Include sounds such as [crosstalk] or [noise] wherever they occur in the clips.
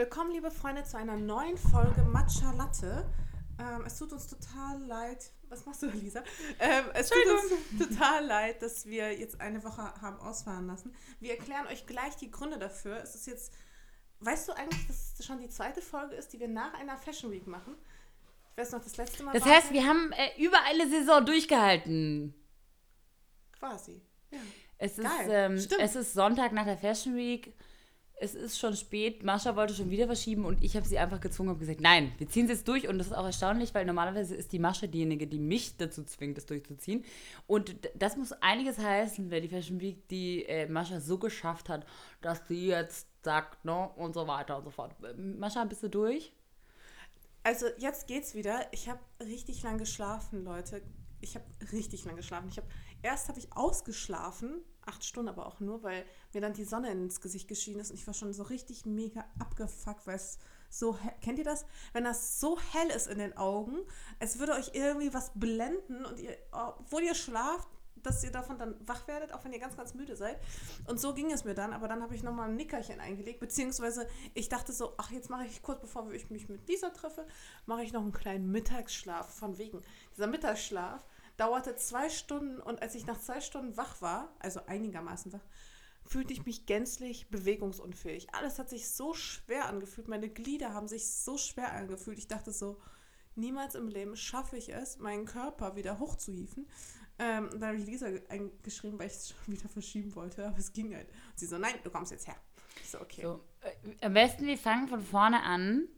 Willkommen, liebe Freunde, zu einer neuen Folge Matcha Latte. Ähm, es tut uns total leid. Was machst du, Lisa? Ähm, es tut uns [laughs] total leid, dass wir jetzt eine Woche haben ausfahren lassen. Wir erklären euch gleich die Gründe dafür. Es ist jetzt. Weißt du eigentlich, dass es schon die zweite Folge ist, die wir nach einer Fashion Week machen? Ich weiß noch, das letzte Mal. Das heißt, wir haben äh, über eine Saison durchgehalten. Quasi. Ja. Es ist, ähm, es ist Sonntag nach der Fashion Week. Es ist schon spät. Mascha wollte schon wieder verschieben und ich habe sie einfach gezwungen und gesagt, nein, wir ziehen es jetzt durch. Und das ist auch erstaunlich, weil normalerweise ist die Mascha diejenige, die mich dazu zwingt, das durchzuziehen. Und das muss einiges heißen, weil die Fashion Week die äh, Mascha so geschafft hat, dass sie jetzt sagt, ne, und so weiter und so fort. Mascha, bist du durch? Also jetzt geht's wieder. Ich habe richtig lang geschlafen, Leute. Ich habe richtig lang geschlafen. Ich habe erst habe ich ausgeschlafen, acht Stunden aber auch nur, weil mir dann die Sonne ins Gesicht geschienen ist und ich war schon so richtig mega abgefuckt, weil es so, kennt ihr das? Wenn das so hell ist in den Augen, es würde euch irgendwie was blenden und ihr, obwohl ihr schlaft, dass ihr davon dann wach werdet, auch wenn ihr ganz, ganz müde seid. Und so ging es mir dann, aber dann habe ich nochmal ein Nickerchen eingelegt, beziehungsweise ich dachte so, ach, jetzt mache ich kurz bevor ich mich mit Lisa treffe, mache ich noch einen kleinen Mittagsschlaf von wegen. Dieser Mittagsschlaf dauerte zwei Stunden und als ich nach zwei Stunden wach war, also einigermaßen wach, fühlte ich mich gänzlich bewegungsunfähig. Alles hat sich so schwer angefühlt, meine Glieder haben sich so schwer angefühlt. Ich dachte so, niemals im Leben schaffe ich es, meinen Körper wieder hochzuhieven. Ähm, dann habe ich Lisa geschrieben, weil ich es schon [laughs] wieder verschieben wollte, aber es ging halt. Und sie so, nein, du kommst jetzt her. Ich so, okay. So, äh, am besten, wir fangen von vorne an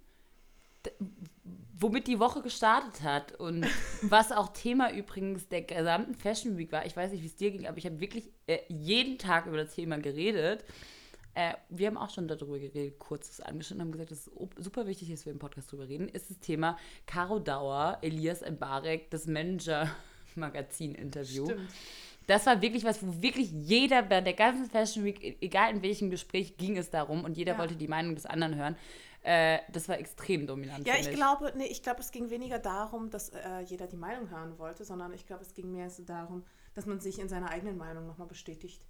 womit die Woche gestartet hat und [laughs] was auch Thema übrigens der gesamten Fashion Week war. Ich weiß nicht, wie es dir ging, aber ich habe wirklich äh, jeden Tag über das Thema geredet. Äh, wir haben auch schon darüber geredet, kurz das angeschnitten, haben gesagt, dass es super wichtig ist, dass wir im Podcast darüber reden, ist das Thema Caro Dauer, Elias Mbarek, das Manager-Magazin-Interview. Das war wirklich was, wo wirklich jeder bei der ganzen Fashion Week, e-, egal in welchem Gespräch, ging es darum und jeder ja. wollte die Meinung des anderen hören. Äh, das war extrem dominant. Ja, ich glaube, nee, ich glaube, es ging weniger darum, dass äh, jeder die Meinung hören wollte, sondern ich glaube, es ging mehr so darum, dass man sich in seiner eigenen Meinung nochmal bestätigt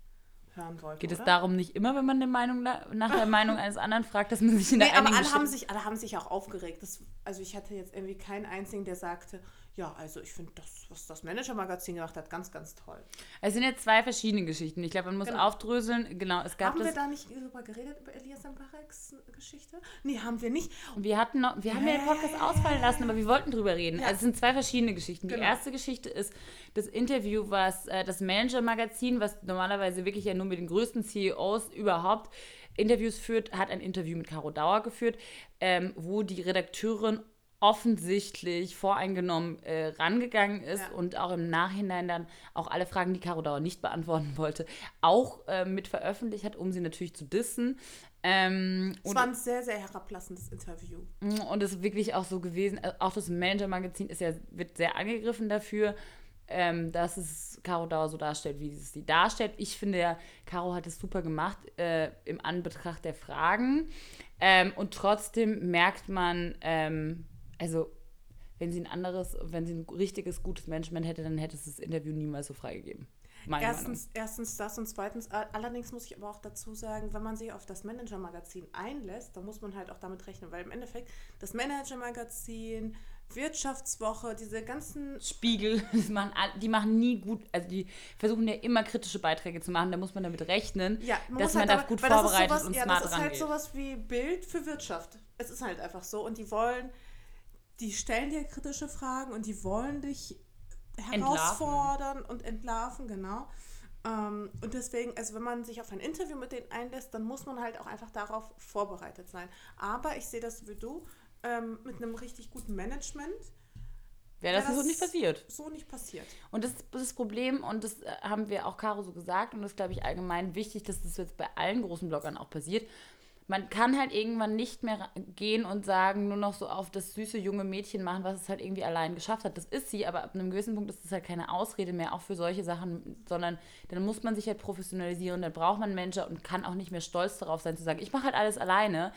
hören wollte. Geht oder? es darum nicht immer, wenn man eine Meinung nach der Meinung eines anderen fragt, dass man sich in der nee, aber alle haben sich, alle haben sich auch aufgeregt. Das, also ich hatte jetzt irgendwie keinen einzigen, der sagte, ja, also ich finde das, was das Manager-Magazin gemacht hat, ganz, ganz toll. Es sind jetzt zwei verschiedene Geschichten. Ich glaube, man muss genau. aufdröseln. Genau, es gab Haben wir da nicht darüber geredet, über Elias Ambareks Geschichte? Nee, haben wir nicht. Wir hatten noch, wir haben ja den Podcast ausfallen lassen, aber wir wollten drüber reden. Ja. Also es sind zwei verschiedene Geschichten. Genau. Die erste Geschichte ist das Interview, was äh, das Manager-Magazin, was normalerweise wirklich ja nur mit den größten CEOs überhaupt Interviews führt, hat ein Interview mit Caro Dauer geführt, ähm, wo die Redakteurin offensichtlich voreingenommen äh, rangegangen ist ja. und auch im Nachhinein dann auch alle Fragen, die Caro Dauer nicht beantworten wollte, auch äh, mit veröffentlicht hat, um sie natürlich zu dissen. Ähm, es war ein sehr, sehr herablassendes Interview. Mm, und es ist wirklich auch so gewesen, äh, auch das Manager-Magazin ist ja, wird sehr angegriffen dafür, ähm, dass es Caro Dauer so darstellt, wie es sie darstellt. Ich finde ja, Caro hat es super gemacht äh, im Anbetracht der Fragen. Ähm, und trotzdem merkt man, ähm, also wenn sie ein anderes, wenn sie ein richtiges, gutes Management hätte, dann hätte es das Interview niemals so freigegeben. Erstens, erstens das und zweitens, allerdings muss ich aber auch dazu sagen, wenn man sich auf das Manager-Magazin einlässt, dann muss man halt auch damit rechnen, weil im Endeffekt das Manager-Magazin, Wirtschaftswoche, diese ganzen Spiegel, [laughs] machen, die machen nie gut, also die versuchen ja immer kritische Beiträge zu machen, da muss man damit rechnen, ja, man dass man halt da gut vorbereitet sowas, und ja, smart rangeht. Das ist halt sowas wie Bild für Wirtschaft. Es ist halt einfach so und die wollen die stellen dir kritische Fragen und die wollen dich herausfordern entlarven. und entlarven, genau. Ähm, und deswegen, also wenn man sich auf ein Interview mit denen einlässt, dann muss man halt auch einfach darauf vorbereitet sein. Aber ich sehe das wie du, ähm, mit einem richtig guten Management. Wäre das, das, so nicht passiert. So nicht passiert. Und das ist das Problem, und das äh, haben wir auch Caro so gesagt, und das ist, glaube ich, allgemein wichtig, dass das jetzt bei allen großen Bloggern auch passiert man kann halt irgendwann nicht mehr gehen und sagen, nur noch so auf das süße junge Mädchen machen, was es halt irgendwie allein geschafft hat. Das ist sie, aber ab einem gewissen Punkt ist das halt keine Ausrede mehr, auch für solche Sachen, sondern dann muss man sich halt professionalisieren, dann braucht man Manager und kann auch nicht mehr stolz darauf sein, zu sagen, ich mache halt alles alleine.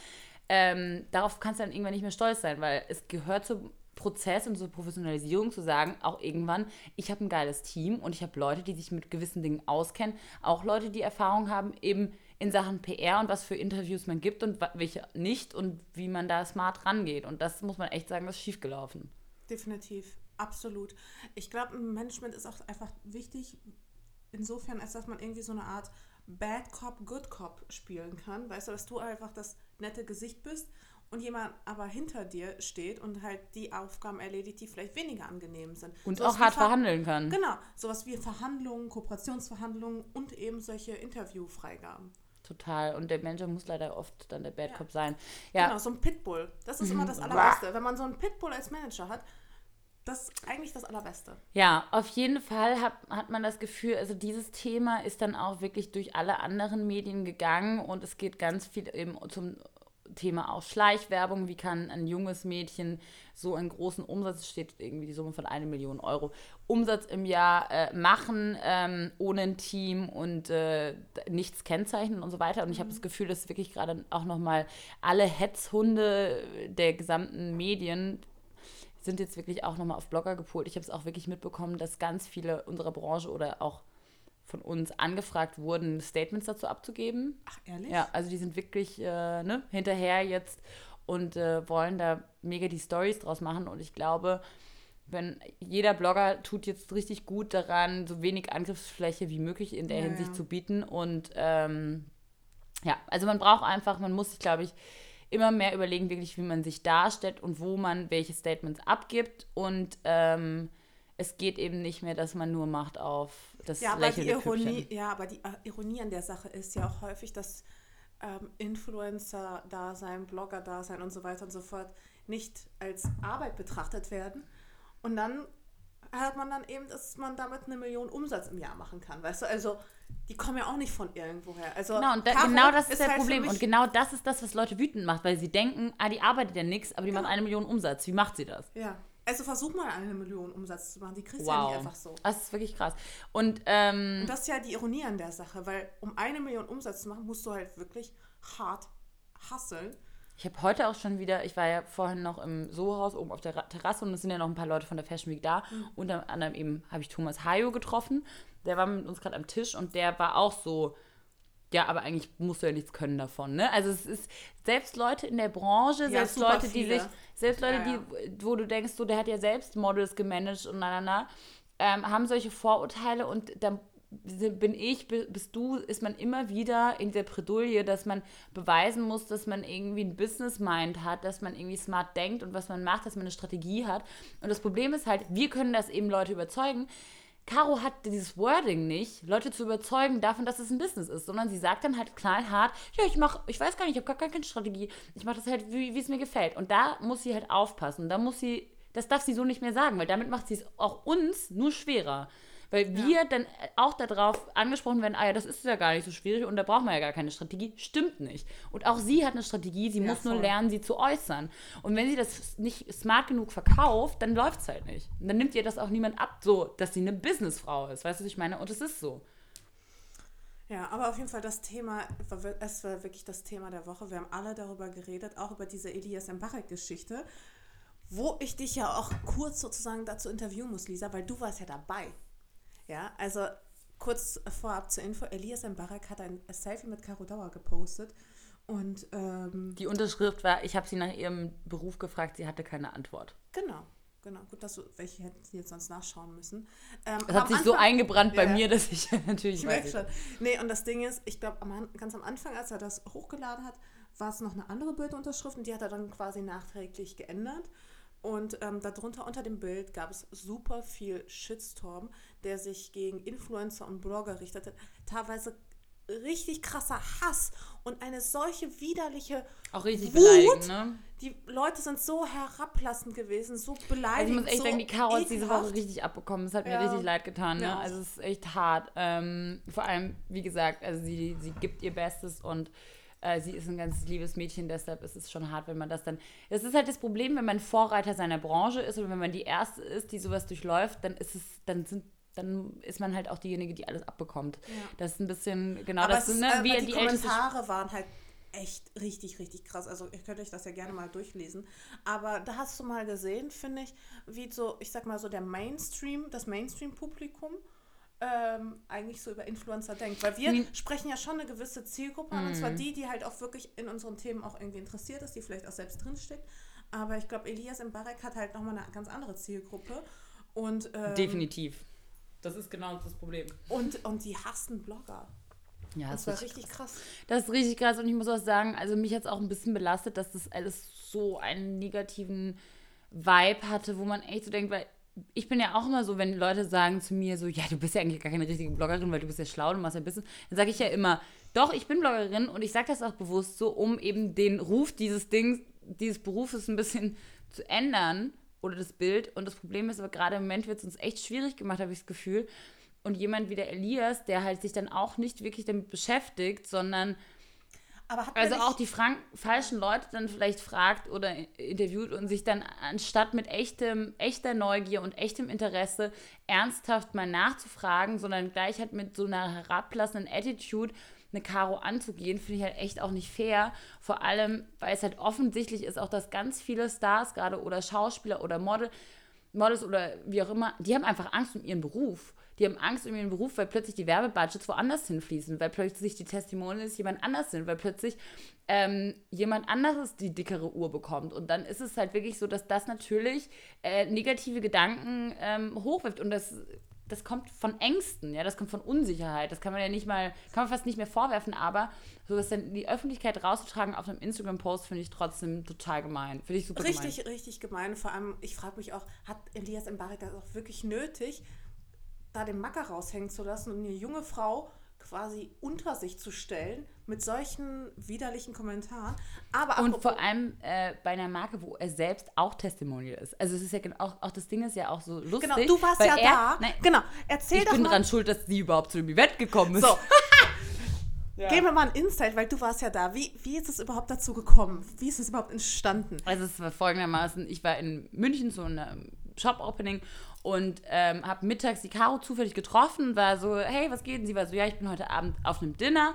Ähm, darauf kannst du dann irgendwann nicht mehr stolz sein, weil es gehört zum Prozess und zur Professionalisierung zu sagen, auch irgendwann, ich habe ein geiles Team und ich habe Leute, die sich mit gewissen Dingen auskennen, auch Leute, die Erfahrung haben, eben in Sachen PR und was für Interviews man gibt und welche nicht und wie man da smart rangeht. Und das muss man echt sagen, das ist schiefgelaufen. Definitiv, absolut. Ich glaube, Management ist auch einfach wichtig, insofern, als dass man irgendwie so eine Art Bad Cop, Good Cop spielen kann. Weißt du, dass du einfach das nette Gesicht bist und jemand aber hinter dir steht und halt die Aufgaben erledigt, die vielleicht weniger angenehm sind. Und so auch hart Ver verhandeln kann. Genau, sowas wie Verhandlungen, Kooperationsverhandlungen und eben solche Interviewfreigaben. Total. Und der Manager muss leider oft dann der Bad Cop ja. sein. Ja. Genau, so ein Pitbull. Das ist immer das Allerbeste. Wenn man so einen Pitbull als Manager hat, das ist eigentlich das Allerbeste. Ja, auf jeden Fall hat, hat man das Gefühl, also dieses Thema ist dann auch wirklich durch alle anderen Medien gegangen und es geht ganz viel eben zum Thema auch Schleichwerbung. Wie kann ein junges Mädchen so einen großen Umsatz, steht irgendwie die Summe von eine Million Euro, Umsatz im Jahr äh, machen, ähm, ohne ein Team und äh, nichts kennzeichnen und so weiter. Und ich habe das Gefühl, dass wirklich gerade auch nochmal alle Hetzhunde der gesamten Medien sind jetzt wirklich auch nochmal auf Blogger gepolt. Ich habe es auch wirklich mitbekommen, dass ganz viele unserer Branche oder auch von uns angefragt wurden, Statements dazu abzugeben. Ach, ehrlich? Ja, also die sind wirklich äh, ne, hinterher jetzt und äh, wollen da mega die Stories draus machen. Und ich glaube, wenn jeder Blogger tut jetzt richtig gut daran, so wenig Angriffsfläche wie möglich in der ja, Hinsicht ja. zu bieten. Und ähm, ja, also man braucht einfach, man muss sich, glaube ich, immer mehr überlegen, wirklich, wie man sich darstellt und wo man welche Statements abgibt. Und ähm, es geht eben nicht mehr, dass man nur macht auf das ja, aber die Ironie, Ja, aber die äh, Ironie an der Sache ist ja auch häufig, dass ähm, Influencer-Dasein, Blogger-Dasein und so weiter und so fort nicht als Arbeit betrachtet werden. Und dann hat man dann eben, dass man damit eine Million Umsatz im Jahr machen kann, weißt du? Also die kommen ja auch nicht von irgendwoher. Also genau, und da, genau das ist, ist der halt Problem. Und genau das ist das, was Leute wütend macht, weil sie denken, ah, die arbeitet ja nichts, aber die genau. macht eine Million Umsatz. Wie macht sie das? Ja. Also versuch mal eine Million Umsatz zu machen. Die kriegst du wow. ja nicht einfach so. Das ist wirklich krass. Und, ähm, Und das ist ja die Ironie an der Sache, weil um eine Million Umsatz zu machen, musst du halt wirklich hart hustlen. Ich habe heute auch schon wieder, ich war ja vorhin noch im Soho-Haus oben auf der Terrasse und es sind ja noch ein paar Leute von der Fashion Week da. Mhm. Unter anderem eben habe ich Thomas Hayo getroffen. Der war mit uns gerade am Tisch und der war auch so, ja, aber eigentlich musst du ja nichts können davon, ne? Also es ist selbst Leute in der Branche, ja, selbst Leute, viele. die sich, selbst Leute, ja, ja. die, wo du denkst, so, der hat ja selbst Models gemanagt und na, na, na, ähm, haben solche Vorurteile und dann bin ich, bist du, ist man immer wieder in der Bredouille, dass man beweisen muss, dass man irgendwie ein Business-Mind hat, dass man irgendwie smart denkt und was man macht, dass man eine Strategie hat. Und das Problem ist halt, wir können das eben Leute überzeugen, Caro hat dieses Wording nicht, Leute zu überzeugen davon, dass es ein Business ist, sondern sie sagt dann halt knallhart, ja, ich mache, ich weiß gar nicht, ich habe gar keine Strategie, ich mache das halt, wie, es mir gefällt. Und da muss sie halt aufpassen, da muss sie, das darf sie so nicht mehr sagen, weil damit macht sie es auch uns nur schwerer. Weil ja. wir dann auch darauf angesprochen werden, ah ja, das ist ja gar nicht so schwierig und da braucht man ja gar keine Strategie. Stimmt nicht. Und auch sie hat eine Strategie, sie ja, muss voll. nur lernen, sie zu äußern. Und wenn sie das nicht smart genug verkauft, dann läuft es halt nicht. Und dann nimmt ihr das auch niemand ab, so, dass sie eine Businessfrau ist. Weißt du, was ich meine? Und es ist so. Ja, aber auf jeden Fall das Thema, es war wirklich das Thema der Woche. Wir haben alle darüber geredet, auch über diese Elias Mbarek-Geschichte, wo ich dich ja auch kurz sozusagen dazu interviewen muss, Lisa, weil du warst ja dabei. Ja, also kurz vorab zur Info, Elias Mbarak hat ein Selfie mit Caro Dauer gepostet und ähm, die Unterschrift war, ich habe sie nach ihrem Beruf gefragt, sie hatte keine Antwort. Genau. Genau, gut, dass du, welche hätten sie jetzt sonst nachschauen müssen. Ähm, das hat sich Anfang, so eingebrannt bei mir, dass ich [laughs] natürlich ich weiß. Schon. Nee, und das Ding ist, ich glaube, ganz am Anfang, als er das hochgeladen hat, war es noch eine andere Bildunterschrift und die hat er dann quasi nachträglich geändert. Und ähm, darunter unter dem Bild gab es super viel Shitstorm, der sich gegen Influencer und Blogger richtete. Teilweise richtig krasser Hass und eine solche widerliche auch richtig Wut. Ne? Die Leute sind so herablassend gewesen, so beleidigend. Also ich muss echt so sagen, die Caro hat diese Woche richtig abbekommen. Es hat ja. mir richtig leid getan. Ne? Ja. Also es ist echt hart. Ähm, vor allem, wie gesagt, also sie, sie gibt ihr Bestes und äh, sie ist ein ganz liebes Mädchen, deshalb ist es schon hart, wenn man das dann. Das ist halt das Problem, wenn man Vorreiter seiner Branche ist und wenn man die Erste ist, die sowas durchläuft, dann ist es, dann sind dann ist man halt auch diejenige, die alles abbekommt. Ja. Das ist ein bisschen, genau aber das, es, ne, äh, wie die, die Kommentare waren halt echt richtig, richtig krass. Also ihr könnt euch das ja gerne mal durchlesen. Aber da hast du mal gesehen, finde ich, wie so, ich sag mal so der Mainstream, das Mainstream-Publikum ähm, eigentlich so über Influencer denkt. Weil wir Hm. sprechen ja schon eine gewisse Zielgruppe an, und zwar die, die halt auch wirklich in unseren Themen auch irgendwie interessiert ist, die vielleicht auch selbst drinsteckt. Aber ich glaube, Elias Mbarek hat halt nochmal eine ganz andere Zielgruppe. Und, ähm, Definitiv. Das ist genau das Problem. Und, und die hassen Blogger. Ja, Das war richtig krass. Das ist richtig krass und ich muss auch sagen, also mich hat es auch ein bisschen belastet, dass das alles so einen negativen Vibe hatte, wo man echt so denkt, weil ich bin ja auch immer so, wenn Leute sagen zu mir so, ja, du bist ja eigentlich gar keine richtige Bloggerin, weil du bist ja schlau, du machst ja Business, dann sage ich ja immer, doch, ich bin Bloggerin und ich sage das auch bewusst so, um eben den Ruf dieses Dings, dieses Berufes ein bisschen zu ändern oder das Bild. Und das Problem ist aber gerade im Moment wird es uns echt schwierig gemacht, habe ich das Gefühl. Und jemand wie der Elias, der halt sich dann auch nicht wirklich damit beschäftigt, sondern also auch die frank falschen Leute dann vielleicht fragt oder interviewt und sich dann anstatt mit echtem, echter Neugier und echtem Interesse ernsthaft mal nachzufragen, sondern gleich halt mit so einer herablassenden Attitude eine Karo anzugehen, finde ich halt echt auch nicht fair. Vor allem, weil es halt offensichtlich ist, auch dass ganz viele Stars gerade oder Schauspieler oder Model, Models oder wie auch immer, die haben einfach Angst um ihren Beruf. Die haben Angst um ihren Beruf, weil plötzlich die Werbebudgets woanders hinfließen, weil plötzlich die Testimonials jemand anders sind, weil plötzlich ähm, jemand anderes die dickere Uhr bekommt. Und dann ist es halt wirklich so, dass das natürlich äh, negative Gedanken ähm, hochwirft. Und das, das kommt von Ängsten, ja, das kommt von Unsicherheit. Das kann man ja nicht mal, kann man fast nicht mehr vorwerfen, aber so das dann in die Öffentlichkeit rauszutragen auf einem Instagram-Post, finde ich trotzdem total gemein. Finde ich super gemein. Richtig, richtig gemein. Vor allem, ich frage mich auch, hat Elias Mbarek das auch wirklich nötig, da den Macker raushängen zu lassen und eine junge Frau quasi unter sich zu stellen mit solchen widerlichen Kommentaren. Aber Und vor allem äh, bei einer Marke, wo er selbst auch Testimonial ist. Also es ist ja genau, auch, auch das Ding ist ja auch so lustig. genau, du warst weil ja er, da. Nein, genau, erzähl ich doch bin mal. dran schuld, dass sie überhaupt zu dem Event gekommen ist. So, [laughs] geben wir mal ein Insight, weil du warst ja da. Wie, wie ist es überhaupt dazu gekommen? Wie ist es überhaupt entstanden? Also es war folgendermaßen, ich war in München zu einem Shop-Opening und ähm, habe mittags die Caro zufällig getroffen und war so, hey, was geht? Und sie war so, ja, ich bin heute Abend auf einem Dinner.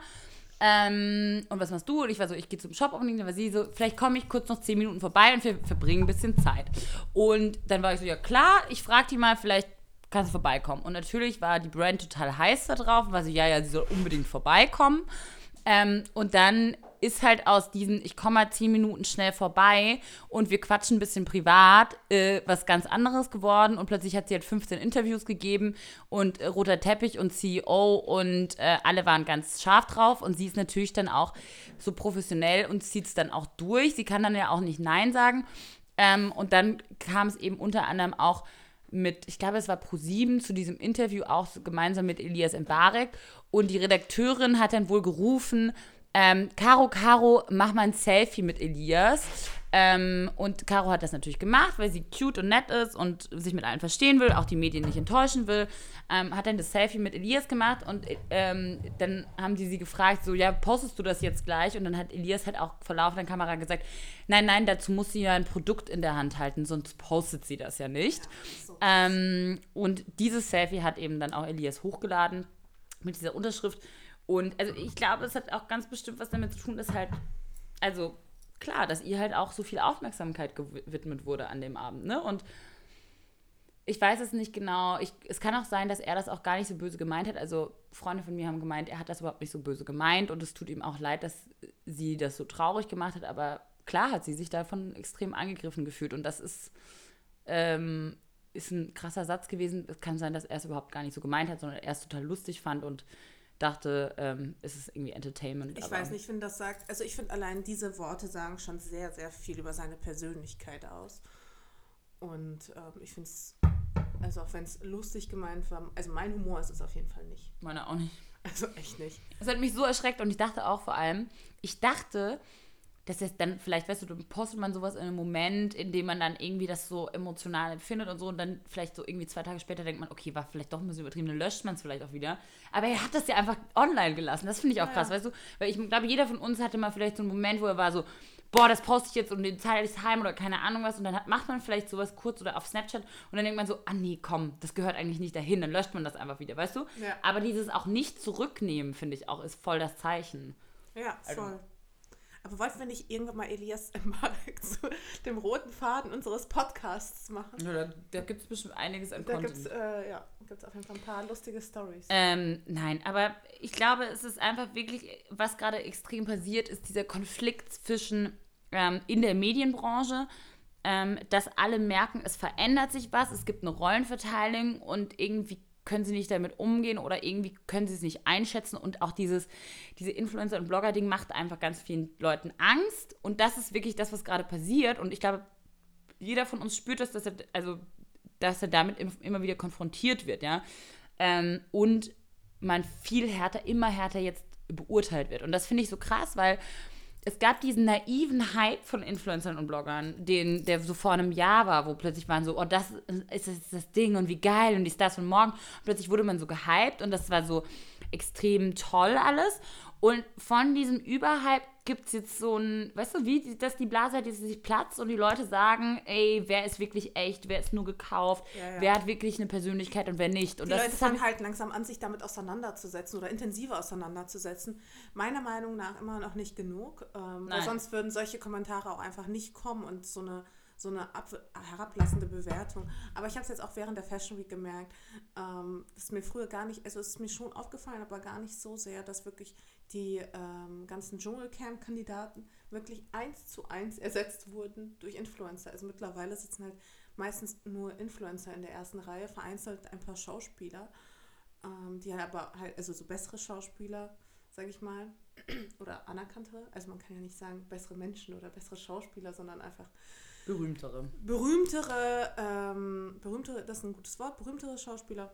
Ähm, und was machst du? Und ich war so, ich gehe zum Shop-Opening. Dann war sie so, vielleicht komme ich kurz noch zehn Minuten vorbei und wir verbringen ein bisschen Zeit. Und dann war ich so, ja klar, ich frage die mal, vielleicht kannst du vorbeikommen. Und natürlich war die Brand total heiß da drauf und war so, ja, ja, sie soll unbedingt vorbeikommen. Ähm, und dann ist halt aus diesen, ich komme mal zehn Minuten schnell vorbei und wir quatschen ein bisschen privat, äh, was ganz anderes geworden. Und plötzlich hat sie halt 15 Interviews gegeben und äh, roter Teppich und CEO und äh, alle waren ganz scharf drauf. Und sie ist natürlich dann auch so professionell und zieht es dann auch durch. Sie kann dann ja auch nicht Nein sagen. Ähm, und dann kam es eben unter anderem auch mit, ich glaube, es war Pro7 zu diesem Interview auch gemeinsam mit Elias Mbarek. Und die Redakteurin hat dann wohl gerufen, ähm, Caro, Caro, mach mal ein Selfie mit Elias. Ähm, und Caro hat das natürlich gemacht, weil sie cute und nett ist und sich mit allen verstehen will, auch die Medien nicht enttäuschen will. Ähm, hat dann das Selfie mit Elias gemacht und ähm, dann haben die sie gefragt, so, ja, postest du das jetzt gleich? Und dann hat Elias halt auch vor laufender Kamera gesagt, nein, nein, dazu muss sie ja ein Produkt in der Hand halten, sonst postet sie das ja nicht. Ähm, und dieses Selfie hat eben dann auch Elias hochgeladen mit dieser Unterschrift. Und also ich glaube, es hat auch ganz bestimmt was damit zu tun, dass halt, also klar, dass ihr halt auch so viel Aufmerksamkeit gewidmet wurde an dem Abend, ne? Und ich weiß es nicht genau. Ich, es kann auch sein, dass er das auch gar nicht so böse gemeint hat. Also Freunde von mir haben gemeint, er hat das überhaupt nicht so böse gemeint und es tut ihm auch leid, dass sie das so traurig gemacht hat. Aber klar hat sie sich davon extrem angegriffen gefühlt und das ist, ähm, ist ein krasser Satz gewesen. Es kann sein, dass er es überhaupt gar nicht so gemeint hat, sondern er es total lustig fand und dachte, ähm, es ist irgendwie Entertainment. Ich weiß nicht, ich finde, das sagt, also ich finde allein diese Worte sagen schon sehr, sehr viel über seine Persönlichkeit aus. Und ähm, ich finde es, also auch wenn es lustig gemeint war, also mein Humor ist es auf jeden Fall nicht. Meine auch nicht. Also echt nicht. Es hat mich so erschreckt und ich dachte auch vor allem, ich dachte, dass es dann vielleicht, weißt du, dann postet man sowas in einem Moment, in dem man dann irgendwie das so emotional empfindet und so und dann vielleicht so irgendwie zwei Tage später denkt man, okay, war vielleicht doch ein bisschen übertrieben, dann löscht man es vielleicht auch wieder. Aber er hat das ja einfach online gelassen. Das finde ich auch Ja, krass, ja. weißt du? Weil ich glaube, jeder von uns hatte mal vielleicht so einen Moment, wo er war so, boah, das poste ich jetzt und den teile ich heim oder keine Ahnung was und dann hat, macht man vielleicht sowas kurz oder auf Snapchat und dann denkt man so, ah nee, komm, das gehört eigentlich nicht dahin, dann löscht man das einfach wieder, weißt du? Ja. Aber dieses auch nicht zurücknehmen, finde ich auch, ist voll das Zeichen. Ja, Also- voll. Aber wollten wir nicht irgendwann mal Elias Mbarek [laughs] zu dem roten Faden unseres Podcasts machen? Ja, da da gibt es bestimmt einiges an Da Content. gibt es äh, ja, gibt's auf jeden Fall ein paar lustige Stories. Ähm, nein, aber ich glaube, es ist einfach wirklich, was gerade extrem passiert, ist dieser Konflikt zwischen ähm, in der Medienbranche, ähm, dass alle merken, es verändert sich was, es gibt eine Rollenverteilung und irgendwie können sie nicht damit umgehen oder irgendwie können sie es nicht einschätzen und auch dieses diese Influencer- und Blogger-Ding macht einfach ganz vielen Leuten Angst und das ist wirklich das, was gerade passiert und ich glaube, jeder von uns spürt das, dass er, also, dass er damit im- immer wieder konfrontiert wird, ja. Ähm, und man viel härter, immer härter jetzt beurteilt wird. Und das finde ich so krass, weil es gab diesen naiven Hype von Influencern und Bloggern, den, der so vor einem Jahr war, wo plötzlich waren so, oh, das ist das, ist das Ding und wie geil und die Stars von morgen. Und plötzlich wurde man so gehypt und das war so extrem toll alles. Und von diesem Überhype gibt es jetzt so ein, weißt du, wie, dass die Blase hat jetzt sich platzt und die Leute sagen, ey, wer ist wirklich echt, wer ist nur gekauft, Ja, ja. wer hat wirklich eine Persönlichkeit und wer nicht. Und die das Leute fangen halt langsam an, sich damit auseinanderzusetzen oder intensiver auseinanderzusetzen. Meiner Meinung nach immer noch nicht genug, ähm, weil sonst würden solche Kommentare auch einfach nicht kommen und so eine, so eine ab, herablassende Bewertung. Aber ich habe es jetzt auch während der Fashion Week gemerkt, ähm, das ist mir früher gar nicht, also es ist mir schon aufgefallen, aber gar nicht so sehr, dass wirklich die ähm, ganzen Dschungelcamp-Kandidaten wirklich eins zu eins ersetzt wurden durch Influencer. Also mittlerweile sitzen halt meistens nur Influencer in der ersten Reihe, vereinzelt ein paar Schauspieler, ähm, die halt aber halt, also so bessere Schauspieler, sage ich mal, oder anerkanntere. Also man kann ja nicht sagen bessere Menschen oder bessere Schauspieler, sondern einfach berühmtere. berühmtere, ähm, berühmtere, das ist ein gutes Wort, berühmtere Schauspieler.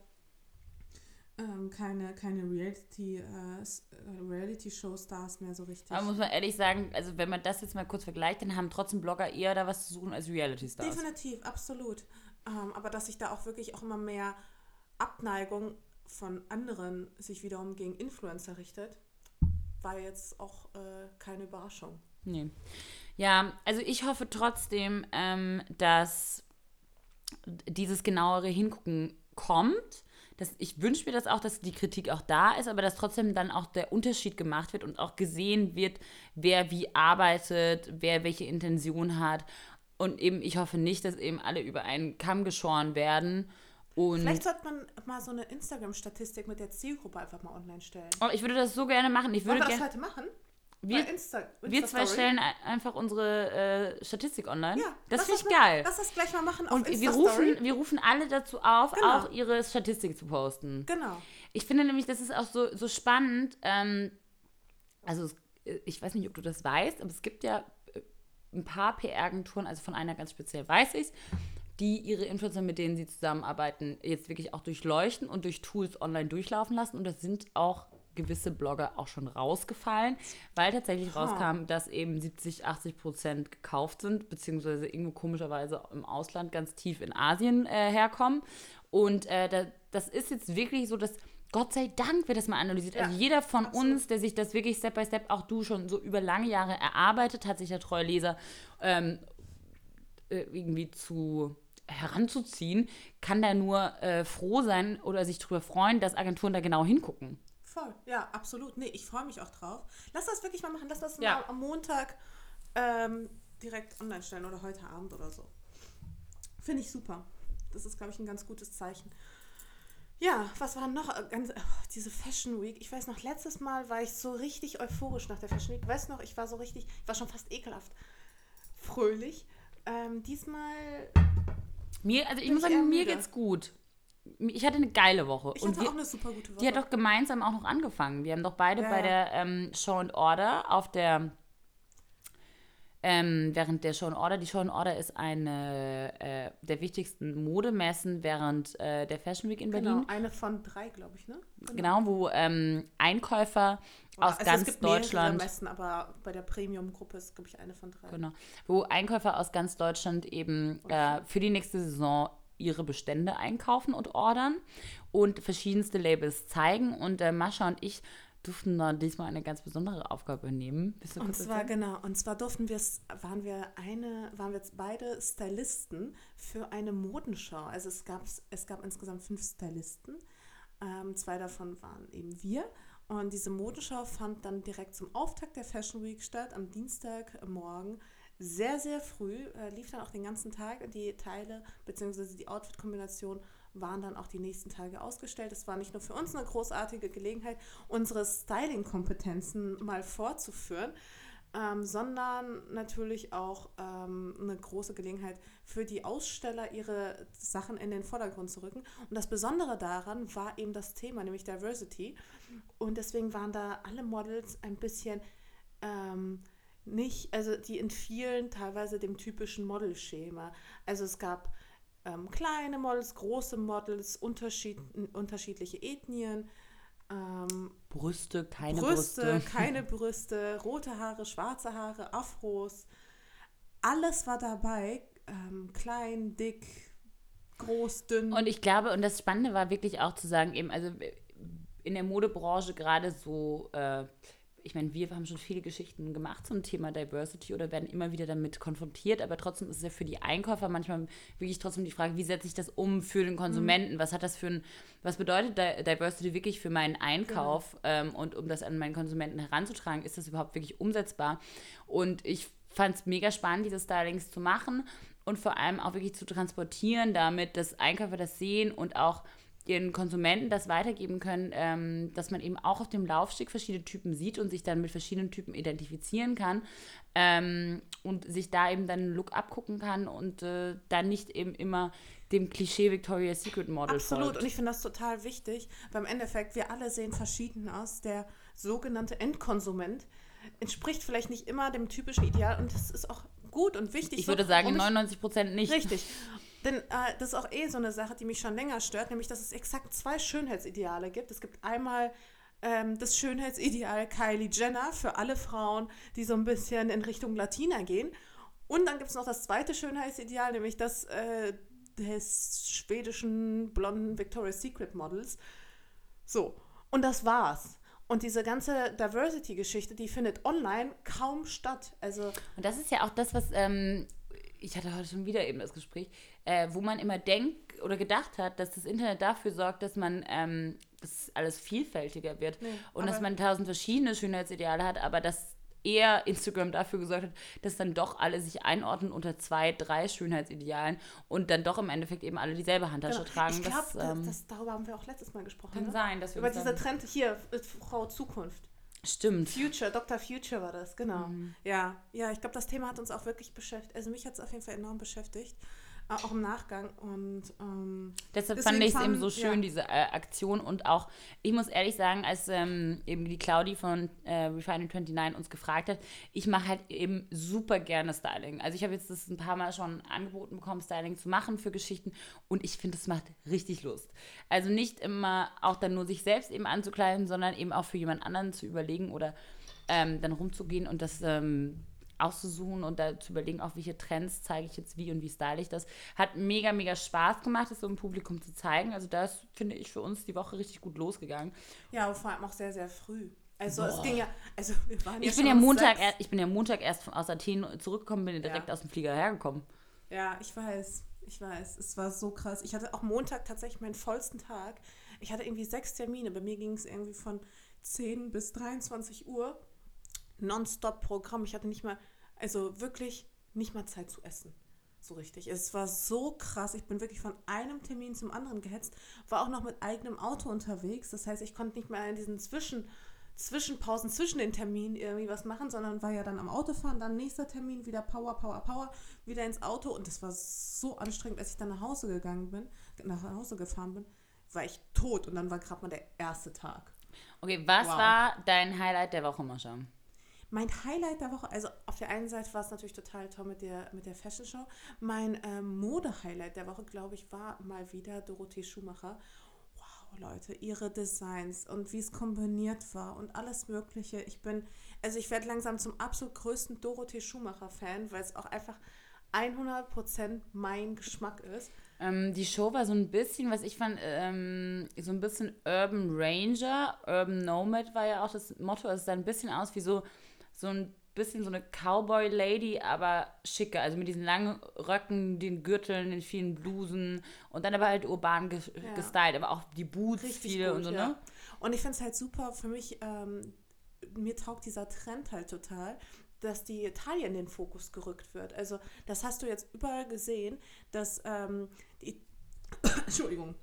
Ähm, keine keine Reality, äh, S- äh, Reality-Show-Stars mehr so richtig. Aber muss man ehrlich sagen, also wenn man das jetzt mal kurz vergleicht, dann haben trotzdem Blogger eher da was zu suchen als Reality-Stars. Definitiv, absolut. Ähm, aber dass sich da auch wirklich auch immer mehr Abneigung von anderen sich wiederum gegen Influencer richtet, war jetzt auch äh, keine Überraschung. Nee. Ja, also ich hoffe trotzdem, ähm, dass dieses genauere Hingucken kommt. Das, ich wünsche mir das auch, dass die Kritik auch da ist, aber dass trotzdem dann auch der Unterschied gemacht wird und auch gesehen wird, wer wie arbeitet, wer welche Intention hat. Und eben, ich hoffe nicht, dass eben alle über einen Kamm geschoren werden. Und Vielleicht sollte man mal so eine Instagram-Statistik mit der Zielgruppe einfach mal online stellen. oh, ich würde das so gerne machen. Ich Wollen würde wir das gerne. heute machen? Wir, Bei Insta, wir zwei stellen ein- einfach unsere äh, Statistik online. Ja, das finde ich geil. Lass das gleich mal machen auf Und wir Insta-Story. rufen, wir rufen alle dazu auf, Genau. auch ihre Statistik zu posten. Genau. Ich finde nämlich, das ist auch so, so spannend. Ähm, also, äh, ich weiß nicht, ob du das weißt, aber es gibt ja äh, ein paar PR-Agenturen, also von einer ganz speziell weiß ich die ihre Influencer, mit denen sie zusammenarbeiten, jetzt wirklich auch durchleuchten und durch Tools online durchlaufen lassen. Und das sind auch gewisse Blogger auch schon rausgefallen, weil tatsächlich Ha. rauskam, dass eben 70, 80 Prozent gekauft sind, beziehungsweise irgendwo komischerweise im Ausland ganz tief in Asien äh, herkommen. Und äh, da, das ist jetzt wirklich so, dass Gott sei Dank wird das mal analysiert. Ja, also jeder von absolut. uns, der sich das wirklich Step by Step, auch du schon so über lange Jahre erarbeitet, hat sich der treue Leser ähm, äh, irgendwie zu heranzuziehen, kann da nur äh, froh sein oder sich darüber freuen, dass Agenturen da genau hingucken. Voll. Ja, absolut. Nee, ich freue mich auch drauf. Lass das wirklich mal machen. Lass das Ja. mal am Montag ähm, direkt online stellen oder heute Abend oder so. Finde ich super. Das ist, glaube ich, ein ganz gutes Zeichen. Ja, was war noch? Äh, Ganz, oh, diese Fashion Week. Ich weiß noch, letztes Mal war ich so richtig euphorisch nach der Fashion Week. Weißt noch, ich war so richtig, ich war schon fast ekelhaft fröhlich. Ähm, diesmal, Mir, also ich muss sagen, mir geht's gut. Ich hatte eine geile Woche. ich und hatte wir, auch eine super gute Woche. die hat doch gemeinsam auch noch angefangen. Wir haben doch beide Ja, bei der ähm, Show and Order auf der ähm, während der Show and Order, die Show and Order ist eine äh, der wichtigsten Modemessen während äh, der Fashion Week in Berlin. genau, eine von drei, glaube ich, ne? Genau, wo ähm, Einkäufer aus Also ganz es gibt Deutschland Messen, aber bei der Premium-Gruppe ist, glaube ich, eine von drei. Genau. Wo Einkäufer aus ganz Deutschland eben äh, für die nächste Saison ihre Bestände einkaufen und ordern und verschiedenste Labels zeigen. Und äh, Mascha und ich durften da diesmal eine ganz besondere Aufgabe nehmen. Und zwar erzählen? genau, und zwar durften wir waren wir eine, waren wir jetzt beide Stylisten für eine Modenschau. Also es gab es gab insgesamt fünf Stylisten. Ähm, zwei davon waren eben wir. Und diese Modenschau fand dann direkt zum Auftakt der Fashion Week statt, am Dienstagmorgen. Sehr, sehr früh, äh, lief dann auch den ganzen Tag. Die Teile bzw. die Outfit-Kombination waren dann auch die nächsten Tage ausgestellt. Es war nicht nur für uns eine großartige Gelegenheit, unsere Styling-Kompetenzen mal vorzuführen, ähm, sondern natürlich auch ähm, eine große Gelegenheit für die Aussteller, ihre Sachen in den Vordergrund zu rücken. Und das Besondere daran war eben das Thema, nämlich Diversity. Und deswegen waren da alle Models ein bisschen ähm, nicht, also die entfielen teilweise dem typischen Modelschema. Also es gab ähm, kleine Models, große Models, unterschied, unterschiedliche Ethnien. Ähm, Brüste, keine Brüste, Brüste. [laughs] keine [laughs] Brüste, rote Haare, schwarze Haare, Afros. Alles war dabei. Ähm, klein, dick, groß, dünn. Und ich glaube, und das Spannende war wirklich auch zu sagen, eben, also in der Modebranche gerade so, äh, ich meine, wir haben schon viele Geschichten gemacht zum Thema Diversity oder werden immer wieder damit konfrontiert, aber trotzdem ist es ja für die Einkäufer manchmal wirklich trotzdem die Frage, wie setze ich das um für den Konsumenten? Mhm. Was hat das für ein, was bedeutet Diversity wirklich für meinen Einkauf? Genau. Ähm, und um das an meinen Konsumenten heranzutragen, ist das überhaupt wirklich umsetzbar? Und ich fand es mega spannend, diese Stylings zu machen und vor allem auch wirklich zu transportieren, damit dass Einkäufer das sehen und auch ihren Konsumenten das weitergeben können, ähm, dass man eben auch auf dem Laufsteg verschiedene Typen sieht und sich dann mit verschiedenen Typen identifizieren kann ähm, und sich da eben dann einen Look abgucken kann und äh, dann nicht eben immer dem Klischee Victoria's Secret Model Absolut, folgt. und ich finde das total wichtig. Beim Endeffekt, wir alle sehen verschieden aus. Der sogenannte Endkonsument entspricht vielleicht nicht immer dem typischen Ideal und das ist auch gut und wichtig. Ich würde sagen, 99 Prozent nicht. Richtig. Denn äh, das ist auch eh so eine Sache, die mich schon länger stört, nämlich dass es exakt zwei Schönheitsideale gibt. Es gibt einmal ähm, das Schönheitsideal Kylie Jenner für alle Frauen, die so ein bisschen in Richtung Latina gehen. Und dann gibt es noch das zweite Schönheitsideal, nämlich das äh, des schwedischen blonden Victoria's Secret Models. So, und das war's. Und diese ganze Diversity-Geschichte, die findet online kaum statt. Also und das ist ja auch das, was ähm, ich hatte heute schon wieder eben das Gespräch, äh, wo man immer denkt oder gedacht hat, dass das Internet dafür sorgt, dass man ähm, dass alles vielfältiger wird nee, und dass man tausend verschiedene Schönheitsideale hat, aber dass eher Instagram dafür gesorgt hat, dass dann doch alle sich einordnen unter zwei, drei Schönheitsidealen und dann doch im Endeffekt eben alle dieselbe Handtasche genau. tragen. Ich glaube, das, ähm, das, darüber haben wir auch letztes Mal gesprochen. Kann ne? sein, dass wir Über diese Trend hier, Frau Zukunft. Stimmt. Future, Dr. Future war das, genau. Mhm. Ja, ja, ich glaube, das Thema hat uns auch wirklich beschäftigt. Also mich hat es auf jeden Fall enorm beschäftigt. Auch im Nachgang. Und ähm, deshalb fand ich es eben so schön, ja. diese äh, Aktion. Und auch, ich muss ehrlich sagen, als ähm, eben die Claudi von äh, Refining 29 uns gefragt hat, ich mache halt eben super gerne Styling. Also ich habe jetzt das ein paar Mal schon angeboten bekommen, Styling zu machen für Geschichten. Und ich finde, es macht richtig Lust. Also nicht immer auch dann nur sich selbst eben anzukleiden, sondern eben auch für jemand anderen zu überlegen oder ähm, dann rumzugehen und das ähm, auszusuchen und da zu überlegen, auch welche Trends zeige ich jetzt wie und wie style ich das. Hat mega, mega Spaß gemacht, das so im Publikum zu zeigen. Also da ist, finde ich, für uns die Woche richtig gut losgegangen. Ja, aber vor allem auch sehr, sehr früh. Also Boah. es ging ja, also wir waren ja ich bin ja Montag, er, ich bin ja Montag erst aus Athen zurückgekommen, bin direkt ja. aus dem Flieger hergekommen. Ja, ich weiß, ich weiß, es war so krass. Ich hatte auch Montag tatsächlich meinen vollsten Tag. Ich hatte irgendwie sechs Termine. Bei mir ging es irgendwie von 10 bis 23 Uhr. Non-Stop-Programm. Ich hatte nicht mal, also wirklich nicht mal Zeit zu essen. So richtig. Es war so krass. Ich bin wirklich von einem Termin zum anderen gehetzt. War auch noch mit eigenem Auto unterwegs. Das heißt, ich konnte nicht mehr in diesen Zwischen, Zwischenpausen zwischen den Terminen irgendwie was machen, sondern war ja dann am Autofahren, dann nächster Termin, wieder Power, Power, Power, wieder ins Auto. Und das war so anstrengend, als ich dann nach Hause gegangen bin, nach Hause gefahren bin, war ich tot. Und dann war gerade mal der erste Tag. Okay, was wow. war dein Highlight der Woche, Mascha? Mein Highlight der Woche, also auf der einen Seite war es natürlich total toll mit der, mit der Fashion Show. Mein ähm, Mode-Highlight der Woche, glaube ich, war mal wieder Dorothee Schumacher. Wow, Leute, ihre Designs und wie es kombiniert war und alles Mögliche. Ich bin, also ich werde langsam zum absolut größten Dorothee Schumacher-Fan, weil es auch einfach 100% mein Geschmack ist. Ähm, die Show war so ein bisschen, was ich fand, ähm, so ein bisschen Urban Ranger. Urban Nomad war ja auch das Motto. Es sah ein bisschen aus wie so so ein bisschen so eine Cowboy-Lady, aber schicker. Also mit diesen langen Röcken, den Gürteln, den vielen Blusen und dann aber halt urban ge Ja. gestylt, aber auch die Boots Richtig viele gut, und so, ja. ne? Und ich finde es halt super, für mich, ähm, mir taugt dieser Trend halt total, dass die Taille in den Fokus gerückt wird. Also das hast du jetzt überall gesehen, dass ähm, die, [coughs] Entschuldigung,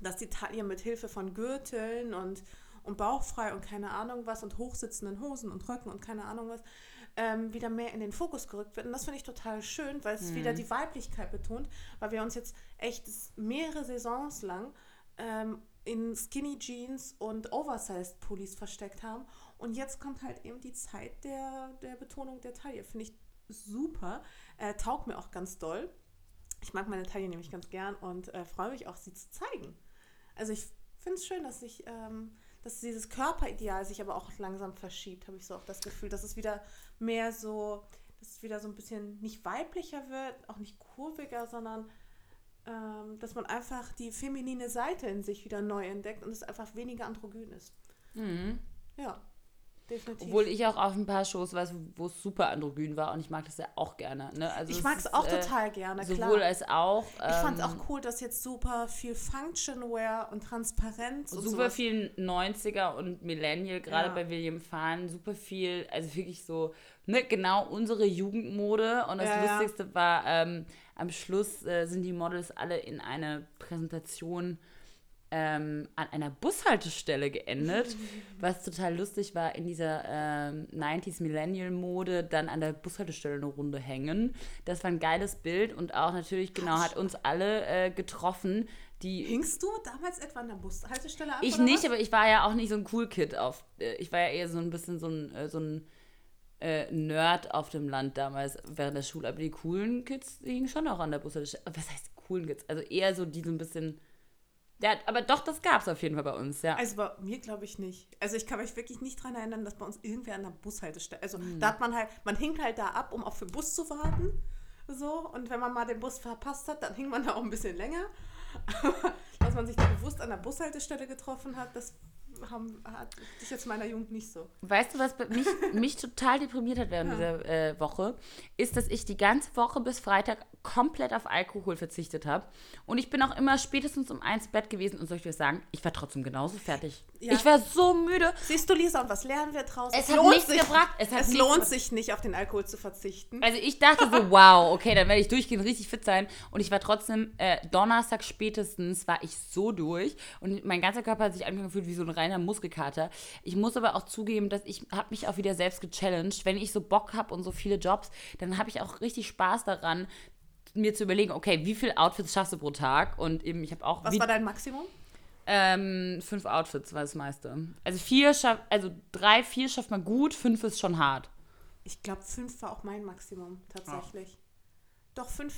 dass die Taille mit Hilfe von Gürteln und, und bauchfrei und keine Ahnung was und hochsitzenden Hosen und Röcken und keine Ahnung was ähm, wieder mehr in den Fokus gerückt wird. Und das finde ich total schön, weil es wieder die Weiblichkeit betont, weil wir uns jetzt echt mehrere Saisons lang ähm, in Skinny Jeans und Oversized Pullis versteckt haben. Und jetzt kommt halt eben die Zeit der, der Betonung der Taille. Finde ich super. Äh, taugt mir auch ganz doll. Ich mag meine Taille nämlich ganz gern und äh, freue mich auch, sie zu zeigen. Also ich finde es schön, dass sich, ähm, dass dieses Körperideal sich aber auch langsam verschiebt, habe ich so auch das Gefühl, dass es wieder mehr so, dass es wieder so ein bisschen nicht weiblicher wird, auch nicht kurviger, sondern ähm, dass man einfach die feminine Seite in sich wieder neu entdeckt und es einfach weniger androgyn ist. Mhm. Ja, definitiv. Obwohl ich auch auf ein paar Shows weiß, wo es super androgyn war und ich mag das ja auch gerne. Ne? Also ich mag es auch äh, total gerne, klar. Sowohl als auch. ich fand es ähm, auch cool, dass jetzt super viel Functionwear und Transparenz und super sowas viel 90er und Millennial, gerade Ja. bei William Fahn, super viel, also wirklich so, ne, genau unsere Jugendmode. Und das ja. Lustigste war, ähm, am Schluss äh, sind die Models alle in eine Präsentation ähm, an einer Bushaltestelle geendet, was total lustig war, in dieser ähm, 90s Millennial-Mode dann an der Bushaltestelle eine Runde hängen. Das war ein geiles Bild und auch natürlich, genau, hat uns alle äh, getroffen, die Hingst du damals etwa an der Bushaltestelle ab? ich nicht, was? aber ich war ja auch nicht so ein Cool Kid auf. äh, Ich war ja eher so ein bisschen so ein, äh, so ein äh, Nerd auf dem Land damals während der Schule. Aber die coolen Kids die hingen schon auch an der Bushaltestelle. Was heißt coolen Kids? Also eher so die so ein bisschen. Ja, aber doch, das gab es auf jeden Fall bei uns, ja. Also bei mir glaube ich nicht. Also ich kann mich wirklich nicht daran erinnern, dass bei uns irgendwer an der Bushaltestelle. Also Hm. da hat man halt, man hing halt da ab, um auch für den Bus zu warten. So, und wenn man mal den Bus verpasst hat, dann hing man da auch ein bisschen länger. [laughs] Aber dass man sich da bewusst an der Bushaltestelle getroffen hat, das haben, hatte ich jetzt in meiner Jugend nicht so. Weißt du, was mich, [laughs] mich total deprimiert hat während dieser äh, Woche? Ist, dass ich die ganze Woche bis Freitag komplett auf Alkohol verzichtet habe. Und ich bin auch immer spätestens um eins Bett gewesen und soll ich dir sagen, ich war trotzdem genauso fertig. Ja. Ich war so müde. Siehst du, Lisa, und was lernen wir draus? Es hat nichts gebracht. Es hat nichts lohnt sich nicht, auf den Alkohol zu verzichten. Also ich dachte so, [laughs] wow, okay, dann werde ich durchgehend richtig fit sein. Und ich war trotzdem, äh, Donnerstag spätestens war ich so durch. Und mein ganzer Körper hat sich angefühlt wie so ein reiner Muskelkater. Ich muss aber auch zugeben, dass ich habe mich auch wieder selbst gechallenged. Wenn ich so Bock habe und so viele Jobs, dann habe ich auch richtig Spaß daran, mir zu überlegen, okay, wie viele Outfits schaffst du pro Tag? Und eben, ich habe auch Was war dein Maximum? ähm, fünf Outfits war das meiste. Also vier schafft, also drei, vier schafft man gut, fünf ist schon hart. Ich glaube, fünf war auch mein Maximum, tatsächlich. Doch, fünf,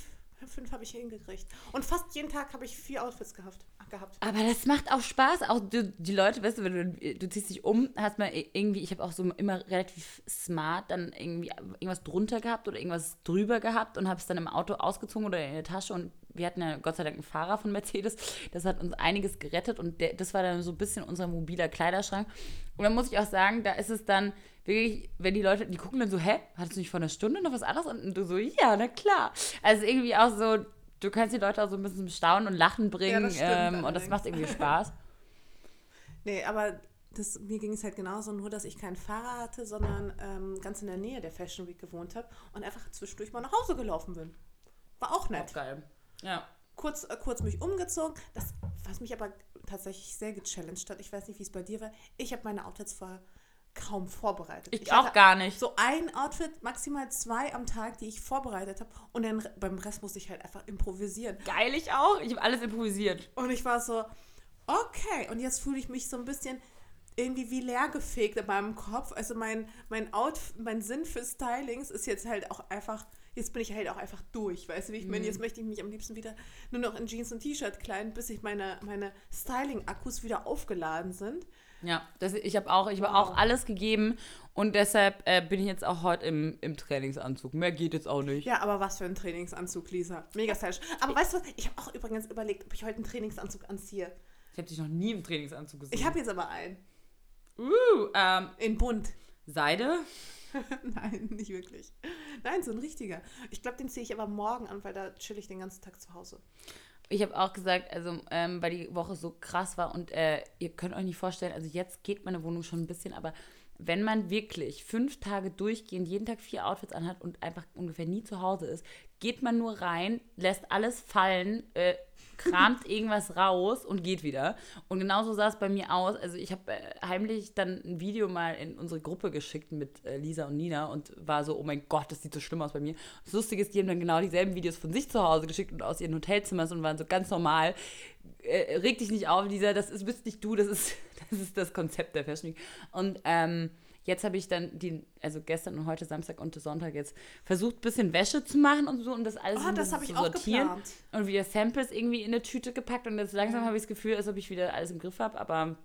fünf habe ich hingekriegt. Und fast jeden Tag habe ich vier Outfits gehabt. gehabt. Aber das macht auch Spaß. Auch du, die Leute, weißt du, wenn du, du ziehst dich um, hast mal irgendwie, ich habe auch so immer relativ smart dann irgendwie irgendwas drunter gehabt oder irgendwas drüber gehabt und habe es dann im Auto ausgezogen oder in der Tasche und wir hatten ja Gott sei Dank einen Fahrer von Mercedes. Das hat uns einiges gerettet und der, das war dann so ein bisschen unser mobiler Kleiderschrank. Und dann muss ich auch sagen, da ist es dann wirklich, wenn die Leute, die gucken dann so, hä, hattest du nicht vor einer Stunde noch was anderes? Und du so, ja, na klar. Also irgendwie auch so, du kannst die Leute auch so ein bisschen zum Staunen und Lachen bringen das stimmt ähm, und das macht irgendwie Spaß. [laughs] Nee, aber das, mir ging es halt genauso, nur dass ich keinen Fahrer hatte, sondern ähm, ganz in der Nähe der Fashion Week gewohnt habe und einfach zwischendurch mal nach Hause gelaufen bin. War auch nett. Geil. Ja. Kurz, äh, kurz mich umgezogen, das, was mich aber tatsächlich sehr gechallenged hat. Ich weiß nicht, wie es bei dir war. Ich habe meine Outfits vor kaum vorbereitet. Ich, hatte auch gar nicht. So ein Outfit, maximal zwei am Tag, die ich vorbereitet habe. Und dann beim Rest musste ich halt einfach improvisieren. Geil, ich auch. Ich habe alles improvisiert. Und ich war so, okay. Und jetzt fühle ich mich so ein bisschen irgendwie wie leergefegt in meinem Kopf. Also mein, mein, Outf mein Sinn für Stylings ist jetzt halt auch einfach, jetzt bin ich halt auch einfach durch. Weißt du, wie ich meine? Jetzt möchte ich mich am liebsten wieder nur noch in Jeans und T-Shirt kleiden, bis ich meine, meine Styling-Akkus wieder aufgeladen sind. Ja, das, ich habe auch, ich habe auch alles gegeben und deshalb äh, bin ich jetzt auch heute im, im Trainingsanzug. Mehr geht jetzt auch nicht. Ja, aber was für ein Trainingsanzug, Lisa. Mega stylisch. Aber weißt du was? Ich habe auch übrigens überlegt, ob ich heute einen Trainingsanzug anziehe. Ich habe dich noch nie im Trainingsanzug gesehen. Ich habe jetzt aber einen. uh, ähm, In bunt. Seide. [laughs] Nein, nicht wirklich. Nein, so ein richtiger. Ich glaube, den ziehe ich aber morgen an, weil da chill ich den ganzen Tag zu Hause. Ich habe auch gesagt, also ähm, weil die Woche so krass war und äh, ihr könnt euch nicht vorstellen, also jetzt geht meine Wohnung schon ein bisschen, aber wenn man wirklich fünf Tage durchgehend jeden Tag vier Outfits anhat und einfach ungefähr nie zu Hause ist, geht man nur rein, lässt alles fallen, äh, kramt irgendwas raus und geht wieder. Und genauso sah es bei mir aus. Also ich habe äh, heimlich dann ein Video mal in unsere Gruppe geschickt mit äh, Lisa und Nina und war so, oh mein Gott, das sieht so schlimm aus bei mir. Das Lustige ist, die haben dann genau dieselben Videos von sich zu Hause geschickt und aus ihren Hotelzimmern und waren so ganz normal. Äh, reg dich nicht auf, Lisa, das ist, bist nicht du, das ist, [laughs] das ist das Konzept der Fashion Week. Und ähm, Jetzt habe ich dann die, also gestern und heute Samstag und Sonntag jetzt versucht, ein bisschen Wäsche zu machen und so und das alles oh, das zu sortieren. Und wieder Samples irgendwie in eine Tüte gepackt und jetzt langsam ja. habe ich das Gefühl, als ob ich wieder alles im Griff habe. Aber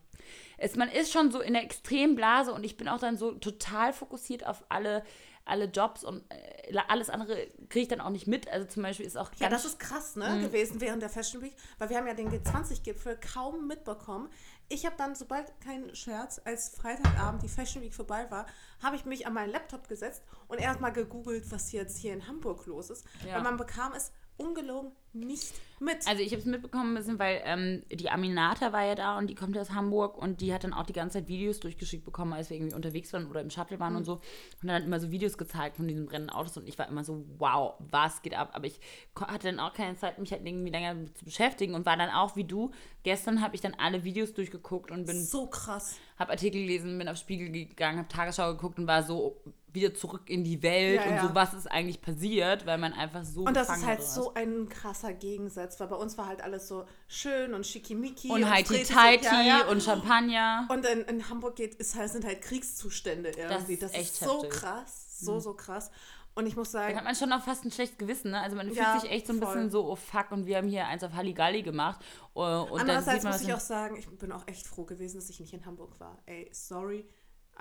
es, man ist schon so in der Extremblase und ich bin auch dann so total fokussiert auf alle alle Jobs und äh, alles andere kriege ich dann auch nicht mit. Also zum Beispiel ist auch. Ja, das ist krass, ne, mhm. gewesen während der Fashion Week, weil wir haben ja den G20-Gipfel kaum mitbekommen. Ich habe dann, sobald kein Scherz, als Freitagabend die Fashion Week vorbei war, habe ich mich an meinen Laptop gesetzt und erstmal gegoogelt, was jetzt hier in Hamburg los ist. Ja. Weil man bekam es ungelogen nicht mit. Also ich habe es mitbekommen ein bisschen, weil ähm, die Aminata war ja da und die kommt ja aus Hamburg und die hat dann auch die ganze Zeit Videos durchgeschickt bekommen, als wir irgendwie unterwegs waren oder im Shuttle waren mhm. und so. Und dann hat immer so Videos gezeigt von diesen brennenden Autos und ich war immer so, wow, was geht ab? Aber ich hatte dann auch keine Zeit, mich halt irgendwie länger zu beschäftigen und war dann auch wie du. Gestern habe ich dann alle Videos durchgeguckt und bin... So krass. Habe Artikel gelesen, bin auf Spiegel gegangen, habe Tagesschau geguckt und war so wieder zurück in die Welt ja, und ja. so, was ist eigentlich passiert, weil man einfach so. Und das ist halt so ein krasser Gegensatz, weil bei uns war halt alles so schön und schickimicki. Und, und Haiti Taiti ja, und Champagner. Und in, in Hamburg geht, ist halt, sind halt Kriegszustände irgendwie. Das ist, das ist so heftig. krass, so, mhm. so krass. Und ich muss sagen. Da hat man schon auch fast ein schlechtes Gewissen, ne? Also man fühlt sich echt so ein voll. bisschen so, oh fuck, und wir haben hier eins auf Halligalli gemacht. Uh, und Andererseits muss ich auch sagen, ich bin auch echt froh gewesen, dass ich nicht in Hamburg war. Ey, sorry.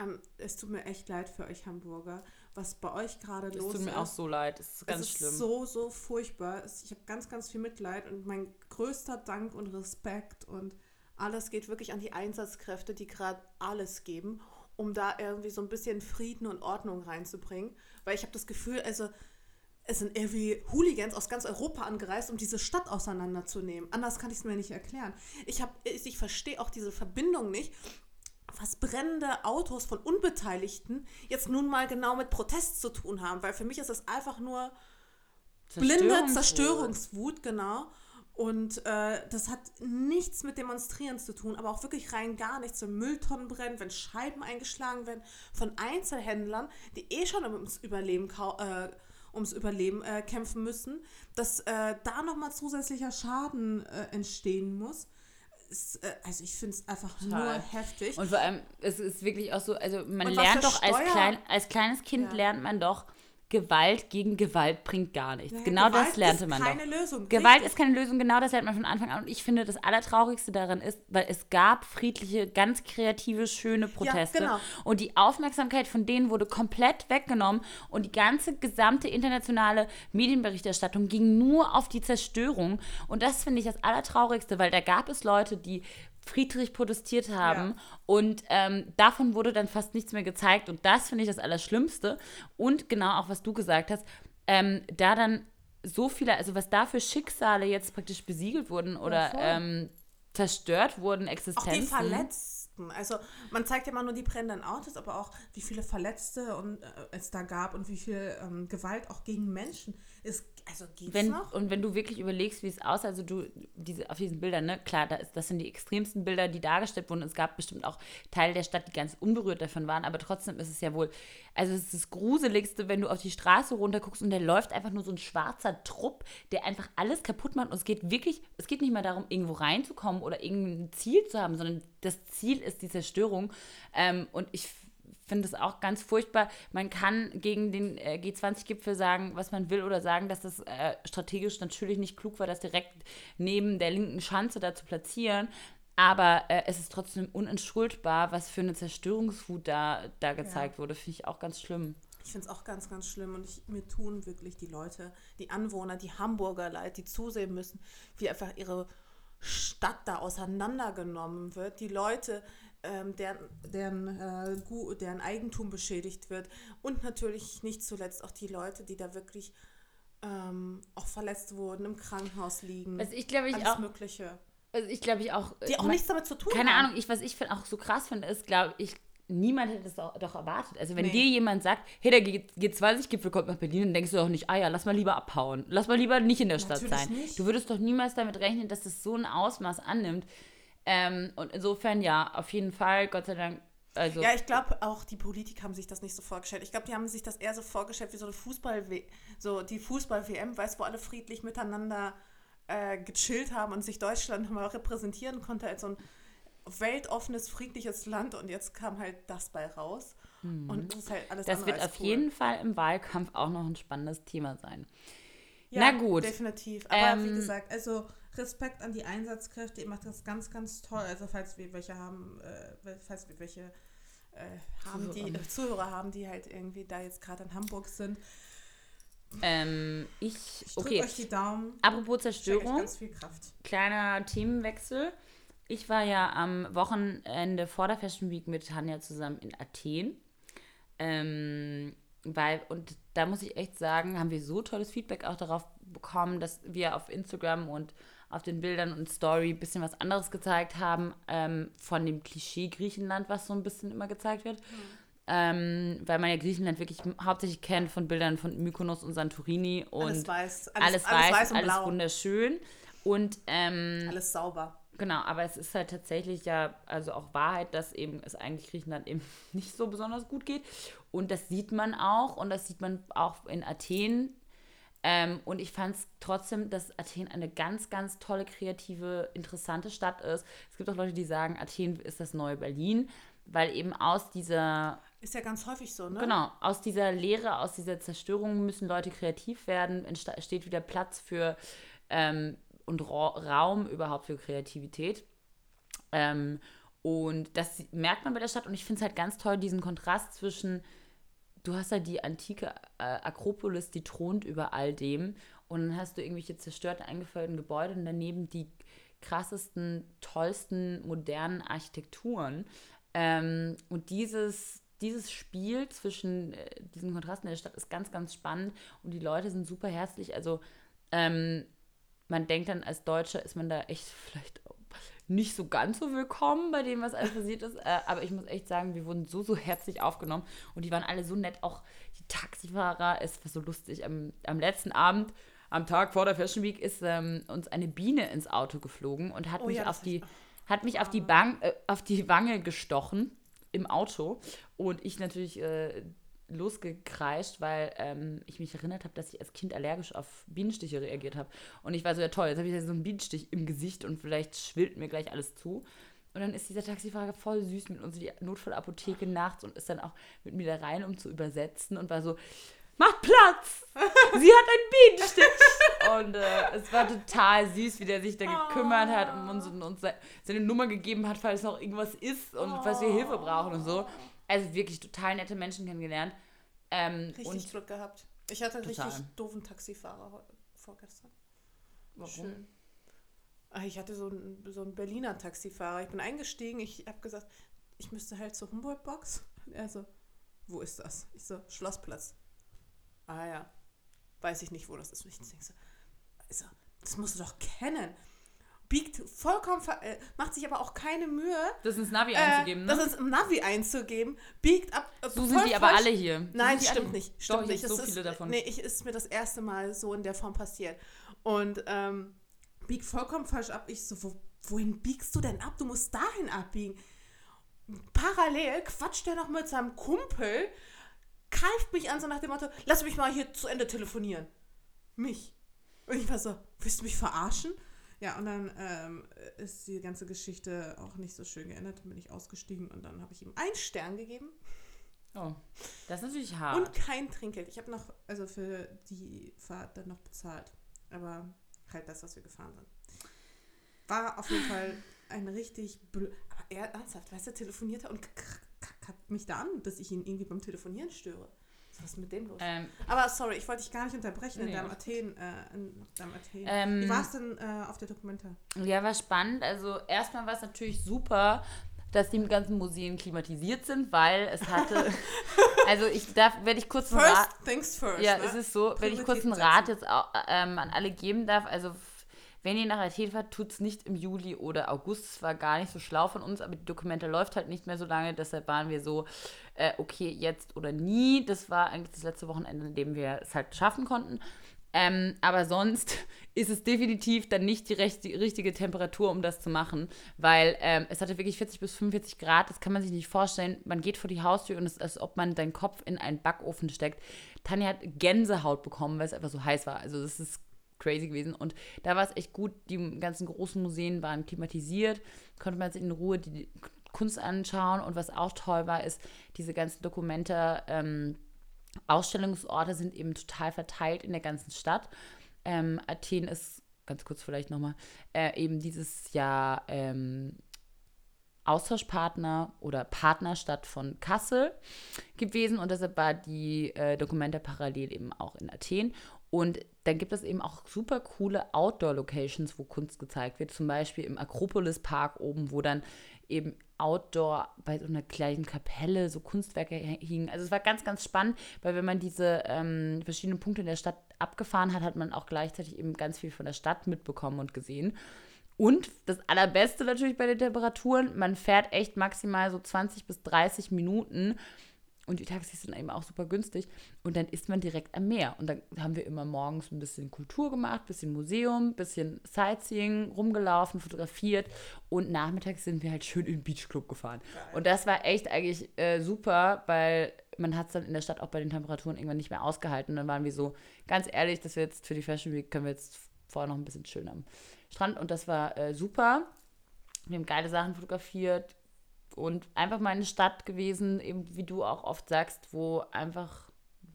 Um, es tut mir echt leid für euch Hamburger was bei euch gerade los ist. Es tut mir auch so leid. Es ist ganz es ist schlimm. so, so furchtbar. Ich habe ganz, ganz viel Mitleid und mein größter Dank und Respekt und alles geht wirklich an die Einsatzkräfte, die gerade alles geben, um da irgendwie so ein bisschen Frieden und Ordnung reinzubringen. Weil ich habe das Gefühl, also es sind irgendwie Hooligans aus ganz Europa angereist, um diese Stadt auseinanderzunehmen. Anders kann ich es mir nicht erklären. Ich, ich verstehe auch diese Verbindung nicht was brennende Autos von Unbeteiligten jetzt nun mal genau mit Protest zu tun haben, weil für mich ist das einfach nur blinde Zerstörungswut, genau. Und äh, das hat nichts mit Demonstrieren zu tun, aber auch wirklich rein gar nichts. Wenn Mülltonnen brennen, wenn Scheiben eingeschlagen werden von Einzelhändlern, die eh schon ums Überleben, äh, ums Überleben äh, kämpfen müssen, dass äh, da nochmal zusätzlicher Schaden äh, entstehen muss ist, äh, also ich finde es einfach Total. nur heftig. Und vor allem, es ist wirklich auch so, also man lernt doch als, klein, als kleines Kind ja. lernt man doch, Gewalt gegen Gewalt bringt gar nichts. Ja, genau Gewalt das lernte man doch. Lösung. Gewalt Richtig. ist keine Lösung, genau das lernt man von Anfang an. Und ich finde, das Allertraurigste daran ist, weil es gab friedliche, ganz kreative, schöne Proteste. Ja, genau. Und die Aufmerksamkeit von denen wurde komplett weggenommen. Und die ganze gesamte internationale Medienberichterstattung ging nur auf die Zerstörung. Und das finde ich das Allertraurigste, weil da gab es Leute, die Friedrich protestiert haben. Ja. Und ähm, davon wurde dann fast nichts mehr gezeigt. Und das finde ich das Allerschlimmste. Und genau auch, was du gesagt hast, ähm, da dann so viele, also was da für Schicksale jetzt praktisch besiegelt wurden oder ja, ähm, zerstört wurden, Existenzen. Auch die Verletzten. Also man zeigt ja immer nur die brennenden Autos, aber auch wie viele Verletzte und, äh, es da gab und wie viel ähm, Gewalt auch gegen Menschen. Es also geht's wenn, noch? Und wenn du wirklich überlegst, wie es aussieht, also du, diese, auf diesen Bildern, ne, klar, da ist, das sind die extremsten Bilder, die dargestellt wurden. Es gab bestimmt auch Teile der Stadt, die ganz unberührt davon waren, aber trotzdem ist es ja wohl, also es ist das Gruseligste, wenn du auf die Straße runter guckst und da läuft einfach nur so ein schwarzer Trupp, der einfach alles kaputt macht. Und es geht wirklich, es geht nicht mal darum, irgendwo reinzukommen oder irgendein Ziel zu haben, sondern das Ziel ist die Zerstörung. Ähm, und ich finde es auch ganz furchtbar. Man kann gegen den äh, G20-Gipfel sagen, was man will oder sagen, dass das äh, strategisch natürlich nicht klug war, das direkt neben der linken Schanze da zu platzieren. Aber äh, es ist trotzdem unentschuldbar, was für eine Zerstörungswut da, da gezeigt ja. wurde. Finde ich auch ganz schlimm. Ich finde es auch ganz, ganz schlimm und ich, mir tun wirklich die Leute, die Anwohner, die Hamburger leid, die zusehen müssen, wie einfach ihre Stadt da auseinandergenommen wird. Die Leute, ähm, deren, deren, äh, deren Eigentum beschädigt wird. Und natürlich nicht zuletzt auch die Leute, die da wirklich ähm, auch verletzt wurden, im Krankenhaus liegen. Also ich glaube, ich alles auch, Mögliche. also ich glaube, ich auch. Die auch man- nichts damit zu tun Keine haben. Ahnung, ich, was ich find, auch so krass finde, ist, glaube ich, niemand hätte das auch, doch erwartet. Also wenn Nee. dir jemand sagt, hey, der G- G20-Gipfel kommt nach Berlin, dann denkst du doch nicht, ah ja, lass mal lieber abhauen. Lass mal lieber nicht in der Stadt Natürlich sein. nicht. Du würdest doch niemals damit rechnen, dass das so ein Ausmaß annimmt. Ähm, und insofern, ja, auf jeden Fall, Gott sei Dank, also Ja, ich glaube auch die Politiker haben sich das nicht so vorgestellt. Ich glaube, die haben sich das eher so vorgestellt wie so eine Fußball so die Fußball-WM, weißt wo alle friedlich miteinander äh, gechillt haben und sich Deutschland [laughs] mal repräsentieren konnte als so ein weltoffenes, friedliches Land und jetzt kam halt das bei raus. Und das ist halt alles Mhm. das wird auf cool. jeden Fall im Wahlkampf auch noch ein spannendes Thema sein. Ja, Na gut. Definitiv. Aber wie Ähm, gesagt, also Respekt an die Einsatzkräfte, ihr macht das ganz, ganz toll. Also falls wir welche haben, äh, falls wir welche äh, haben, die Zuhörer. äh, Zuhörer haben, die halt irgendwie da jetzt gerade in Hamburg sind. Ähm, ich, Ich drücke okay, euch die Daumen. apropos Zerstörung. ganz viel Kraft. kleiner Themenwechsel. Ich war ja am Wochenende vor der Fashion Week mit Tanja zusammen in Athen. Ähm, weil, und da muss ich echt sagen, haben wir so tolles Feedback auch darauf bekommen, dass wir auf Instagram und auf den Bildern und Story ein bisschen was anderes gezeigt haben ähm, von dem Klischee Griechenland, was so ein bisschen immer gezeigt wird. Ähm, weil man ja Griechenland wirklich hauptsächlich kennt von Bildern von Mykonos und Santorini und alles weiß. alles, alles weiß, und alles blau. wunderschön. Und ähm, Alles sauber. Genau, aber es ist halt tatsächlich ja, also auch Wahrheit, dass eben es eigentlich Griechenland eben [laughs] nicht so besonders gut geht. Und das sieht man auch und das sieht man auch in Athen. Ähm, und ich fand es trotzdem, dass Athen eine ganz, ganz tolle, kreative, interessante Stadt ist. Es gibt auch Leute, die sagen, Athen ist das neue Berlin, weil eben aus dieser Ist ja ganz häufig so, ne? Genau, aus dieser Leere, aus dieser Zerstörung müssen Leute kreativ werden, entsteht wieder Platz für ähm, und Ra Raum überhaupt für Kreativität. Ähm, und das merkt man bei der Stadt und ich finde es halt ganz toll, diesen Kontrast zwischen, du hast halt die antike äh, Akropolis, die thront über all dem und dann hast du irgendwelche zerstörten, eingefällten Gebäude und daneben die krassesten, tollsten, modernen Architekturen. Ähm, und dieses, dieses Spiel zwischen äh, diesen Kontrasten der Stadt ist ganz, ganz spannend und die Leute sind super herzlich. Also ähm, man denkt dann, als Deutscher ist man da echt [laughs] vielleicht auch nicht so ganz so willkommen bei dem, was alles passiert ist. Äh, aber ich muss echt sagen, wir wurden so, so herzlich aufgenommen und die waren alle so nett. Auch die Taxifahrer, es war so lustig. Am, am letzten Abend, am Tag vor der Fashion Week, ist ähm, uns eine Biene ins Auto geflogen und hat Oh mich ja, auf die, hat mich auf die, Bang, äh, auf die Wange gestochen im Auto. Und ich natürlich äh, losgekreischt, weil ähm, ich mich erinnert habe, dass ich als Kind allergisch auf Bienenstiche reagiert habe. Und ich war so, ja toll, jetzt habe ich so einen Bienenstich im Gesicht und vielleicht schwillt mir gleich alles zu. Und dann ist dieser Taxifahrer voll süß mit uns in die Notfallapotheke nachts und ist dann auch mit mir da rein, um zu übersetzen und war so, macht Platz! [laughs] Sie hat einen Bienenstich! und äh, es war total süß, wie der sich da gekümmert hat und uns, und uns se- seine Nummer gegeben hat, falls noch irgendwas ist und falls wir Hilfe brauchen und so. Also wirklich total nette Menschen kennengelernt. Ähm, Richtig Glück gehabt. Ich hatte einen Total. richtig doofen Taxifahrer vorgestern. warum? Schön. Ah, Ich hatte so einen, so einen Berliner Taxifahrer. Ich bin eingestiegen, ich habe gesagt, ich müsste halt zur Humboldt-Box. Und er so, wo ist das? Ich so, Schlossplatz. Ah ja, weiß ich nicht, wo das ist. Und ich denke so, also, das musst du doch kennen. Biegt vollkommen, äh, macht sich aber auch keine Mühe, Das ins Navi äh, einzugeben, ne? das ist im Navi einzugeben, biegt ab. äh, so sind die aber alle hier. Nein, stimmt alle- nicht. Doch, Stimmt ich nicht. so Das viele ist, davon. Nee, ich ist mir das erste Mal so in der Form passiert. Und ähm, biegt vollkommen falsch ab. Ich so, wo, wohin biegst du denn ab? Du musst dahin abbiegen. Parallel quatscht er noch mit seinem Kumpel, greift mich an, so nach dem Motto, lass mich mal hier zu Ende telefonieren. Mich. Und ich war so, willst du mich verarschen? Ja, und dann ähm, ist die ganze Geschichte auch nicht so schön geändert. Dann bin ich ausgestiegen und dann habe ich ihm einen Stern gegeben. Oh, das ist natürlich hart. Und kein Trinkgeld. Ich habe noch, also für die Fahrt dann noch bezahlt. Aber halt das, was wir gefahren sind. War auf jeden Fall ein richtig blöd. Aber er ernsthaft, weißt du, telefoniert er und kackt mich da an, dass ich ihn irgendwie beim Telefonieren störe. Was ist mit dem los? ähm, Aber sorry, ich wollte dich gar nicht unterbrechen in Nee. deinem Athen. Äh, in deinem Athen. Ähm, Wie war es denn äh, auf der Dokumenta? Ja, war spannend. Also erstmal war es natürlich super, dass die ganzen Museen klimatisiert sind, weil es hatte. [laughs] also ich darf, werde ich kurz First Rat, things first. Ja, ne? es ist so, wenn ich kurz einen Rat jetzt auch, ähm, an alle geben darf, also wenn ihr nach Athen fahrt, tut es nicht im Juli oder August. Es war gar nicht so schlau von uns, aber die Dokumente läuft halt nicht mehr so lange. Deshalb waren wir so, äh, okay, jetzt oder nie. Das war eigentlich das letzte Wochenende, in dem wir es halt schaffen konnten. Ähm, aber sonst [laughs] ist es definitiv dann nicht die, recht, die richtige Temperatur, um das zu machen, weil ähm, es hatte wirklich 40 bis 45 Grad. Das kann man sich nicht vorstellen. Man geht vor die Haustür und es ist, als ob man deinen Kopf in einen Backofen steckt. Tanja hat Gänsehaut bekommen, weil es einfach so heiß war. Also das ist crazy gewesen. Und da war es echt gut. Die ganzen großen Museen waren klimatisiert, konnte man sich in Ruhe die Kunst anschauen. Und was auch toll war, ist, diese ganzen Dokumente, ähm, Ausstellungsorte sind eben total verteilt in der ganzen Stadt. Ähm, Athen ist, ganz kurz vielleicht nochmal, äh, eben dieses Jahr ähm, Austauschpartner oder Partnerstadt von Kassel gewesen und deshalb war die äh, Dokumente parallel eben auch in Athen. Und dann gibt es eben auch super coole Outdoor-Locations, wo Kunst gezeigt wird. Zum Beispiel im Akropolis Park oben, wo dann eben Outdoor bei so einer kleinen Kapelle so Kunstwerke hingen. Also es war ganz, ganz spannend, weil wenn man diese ähm, verschiedenen Punkte in der Stadt abgefahren hat, hat man auch gleichzeitig eben ganz viel von der Stadt mitbekommen und gesehen. Und das Allerbeste natürlich bei den Temperaturen, man fährt echt maximal so 20 bis 30 Minuten und die Taxis sind eben auch super günstig. Und dann ist man direkt am Meer. Und dann haben wir immer morgens ein bisschen Kultur gemacht, ein bisschen Museum, ein bisschen Sightseeing, rumgelaufen, fotografiert. Und nachmittags sind wir halt schön in den Beachclub gefahren. Und das war echt eigentlich äh, super, weil man hat es dann in der Stadt auch bei den Temperaturen irgendwann nicht mehr ausgehalten. Und dann waren wir so, ganz ehrlich, dass wir jetzt für die Fashion Week können wir jetzt vorher noch ein bisschen schön am Strand. Und das war äh, super. Wir haben geile Sachen fotografiert, und einfach mal eine Stadt gewesen, eben wie du auch oft sagst, wo einfach,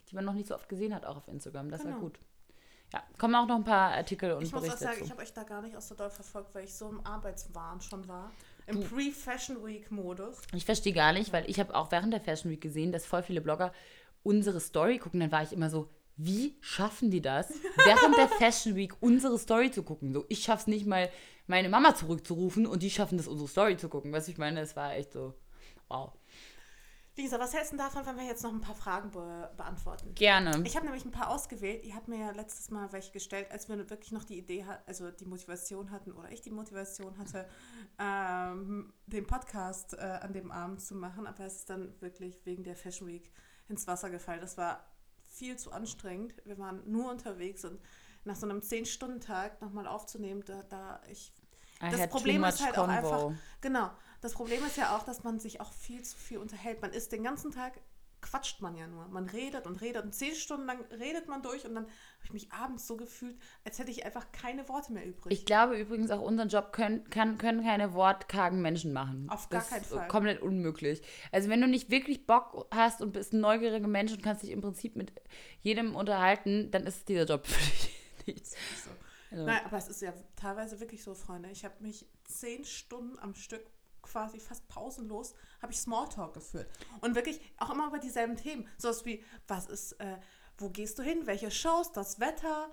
die man noch nicht so oft gesehen hat, auch auf Instagram. Das genau. war gut. Ja, kommen auch noch ein paar Artikel und ich Berichte muss auch sagen, dazu. ich habe euch da gar nicht aus so doll verfolgt, weil ich so im Arbeitswahn schon war. Im Pre-Fashion Week-Modus. Ich verstehe gar nicht, weil ich habe auch während der Fashion Week gesehen, dass voll viele Blogger unsere Story gucken. Dann war ich immer so, wie schaffen die das, während der [laughs] Fashion Week unsere Story zu gucken? So, ich schaff's nicht mal meine Mama zurückzurufen und die schaffen das, unsere Story zu gucken. Was ich meine, es war echt so, wow. Lisa, was hältst du davon, wenn wir jetzt noch ein paar Fragen be beantworten? Gerne. Ich habe nämlich ein paar ausgewählt. Ihr habt mir ja letztes Mal welche gestellt, als wir wirklich noch die Idee hatten, also die Motivation hatten, oder ich die Motivation hatte, ähm, den Podcast äh, an dem Abend zu machen. Aber es ist dann wirklich wegen der Fashion Week ins Wasser gefallen. Das war viel zu anstrengend. Wir waren nur unterwegs und nach so einem 10-Stunden-Tag nochmal aufzunehmen, da, da ich. I das Problem ist halt convo. auch einfach. Genau. Das Problem ist ja auch, dass man sich auch viel zu viel unterhält. Man ist den ganzen Tag quatscht man ja nur. Man redet und redet und zehn Stunden lang redet man durch und dann habe ich mich abends so gefühlt, als hätte ich einfach keine Worte mehr übrig. Ich glaube übrigens auch, unseren Job können, kann, können keine wortkargen Menschen machen. Auf gar das keinen Fall. Ist komplett unmöglich. Also wenn du nicht wirklich Bock hast und bist ein neugieriger Mensch und kannst dich im Prinzip mit jedem unterhalten, dann ist dieser Job [laughs] für dich nichts. So. Also. Nein, aber es ist ja teilweise wirklich so, Freunde. Ich habe mich zehn Stunden am Stück quasi fast pausenlos, habe ich Smalltalk geführt. Und wirklich auch immer über dieselben Themen. Sowas wie, was ist, äh, wo gehst du hin, welche Shows, das Wetter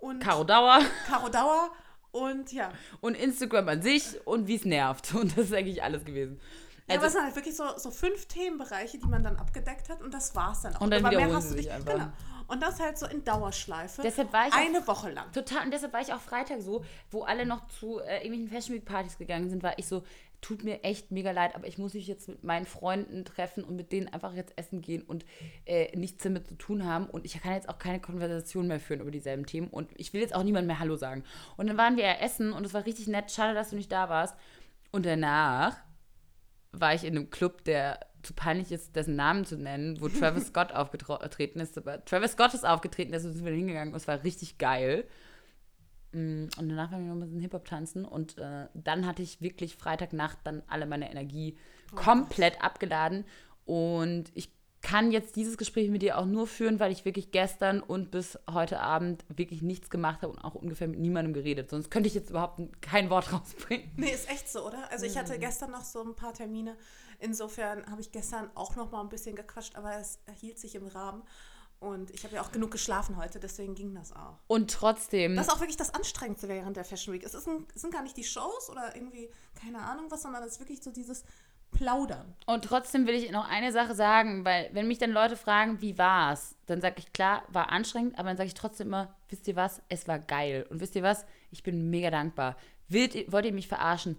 und... Caro Dauer. Caro Dauer und ja. Und Instagram an sich und wie es nervt. Und das ist eigentlich alles gewesen. Ja, aber es sind halt wirklich so, so fünf Themenbereiche, die man dann abgedeckt hat und das war es dann auch. Und dann aber wiederholen sie sich einfach. Genau. Und das halt so in Dauerschleife. Deshalb war ich eine Woche lang. Total. Und deshalb war ich auch Freitag so, wo alle noch zu äh, irgendwelchen Fashion Week Partys gegangen sind, war ich so, tut mir echt mega leid, aber ich muss mich jetzt mit meinen Freunden treffen und mit denen einfach jetzt essen gehen und äh, nichts damit zu tun haben. Und ich kann jetzt auch keine Konversation mehr führen über dieselben Themen. Und ich will jetzt auch niemand mehr Hallo sagen. Und dann waren wir ja essen und es war richtig nett. Schade, dass du nicht da warst. Und danach war ich in einem Club, der zu peinlich ist, dessen Namen zu nennen, wo Travis [laughs] Scott aufgetreten ist. Aber Travis Scott ist aufgetreten, deswegen sind wir hingegangen und es war richtig geil. Mm, und danach waren wir noch ein bisschen Hip-Hop tanzen und äh, dann hatte ich wirklich Freitagnacht dann alle meine Energie oh, komplett Gott. abgeladen. Und ich kann jetzt dieses Gespräch mit dir auch nur führen, weil ich wirklich gestern und bis heute Abend wirklich nichts gemacht habe und auch ungefähr mit niemandem geredet. Sonst könnte ich jetzt überhaupt kein Wort [laughs] rausbringen. Nee, ist echt so, oder? Also ich hatte mhm. gestern noch so ein paar Termine. Insofern habe ich gestern auch noch mal ein bisschen gequatscht, aber es erhielt sich im Rahmen. Und ich habe ja auch genug geschlafen heute, deswegen ging das auch. Und trotzdem. Das ist auch wirklich das Anstrengendste während der Fashion Week. Es, ein, es sind gar nicht die Shows oder irgendwie, keine Ahnung was, sondern es ist wirklich so dieses, plaudern. Und trotzdem will ich noch eine Sache sagen, weil wenn mich dann Leute fragen, wie war's, dann sage ich klar, war anstrengend, aber dann sage ich trotzdem immer, wisst ihr was, es war geil. Und wisst ihr was, ich bin mega dankbar. Wollt, wollt ihr mich verarschen?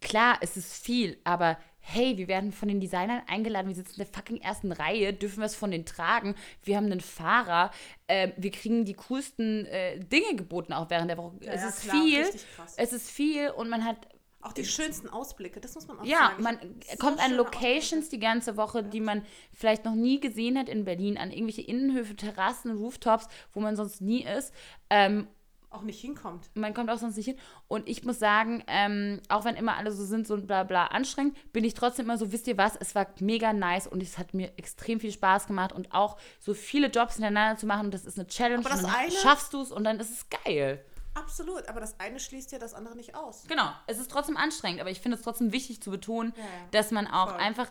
Klar, es ist viel, aber hey, wir werden von den Designern eingeladen, wir sitzen in der fucking ersten Reihe, dürfen was von denen tragen, wir haben einen Fahrer, äh, wir kriegen die coolsten äh, Dinge geboten auch während der Woche. Ja, es ja, ist klar, viel, es ist viel und man hat auch die schönsten Ausblicke, das muss man auch ja, sagen. Ja, man so kommt an Locations die ganze Woche, ja. die man vielleicht noch nie gesehen hat in Berlin, an irgendwelche Innenhöfe, Terrassen, Rooftops, wo man sonst nie ist. Ähm, auch nicht hinkommt. Man kommt auch sonst nicht hin. Und ich muss sagen, ähm, auch wenn immer alle so sind, so bla bla anstrengend, bin ich trotzdem immer so, wisst ihr was, es war mega nice und es hat mir extrem viel Spaß gemacht und auch so viele Jobs hintereinander zu machen, das ist eine Challenge Aber das und dann eine, schaffst du es und dann ist es geil. Absolut, aber das eine schließt ja das andere nicht aus. Genau, es ist trotzdem anstrengend, aber ich finde es trotzdem wichtig zu betonen, ja, ja. dass man auch Voll. einfach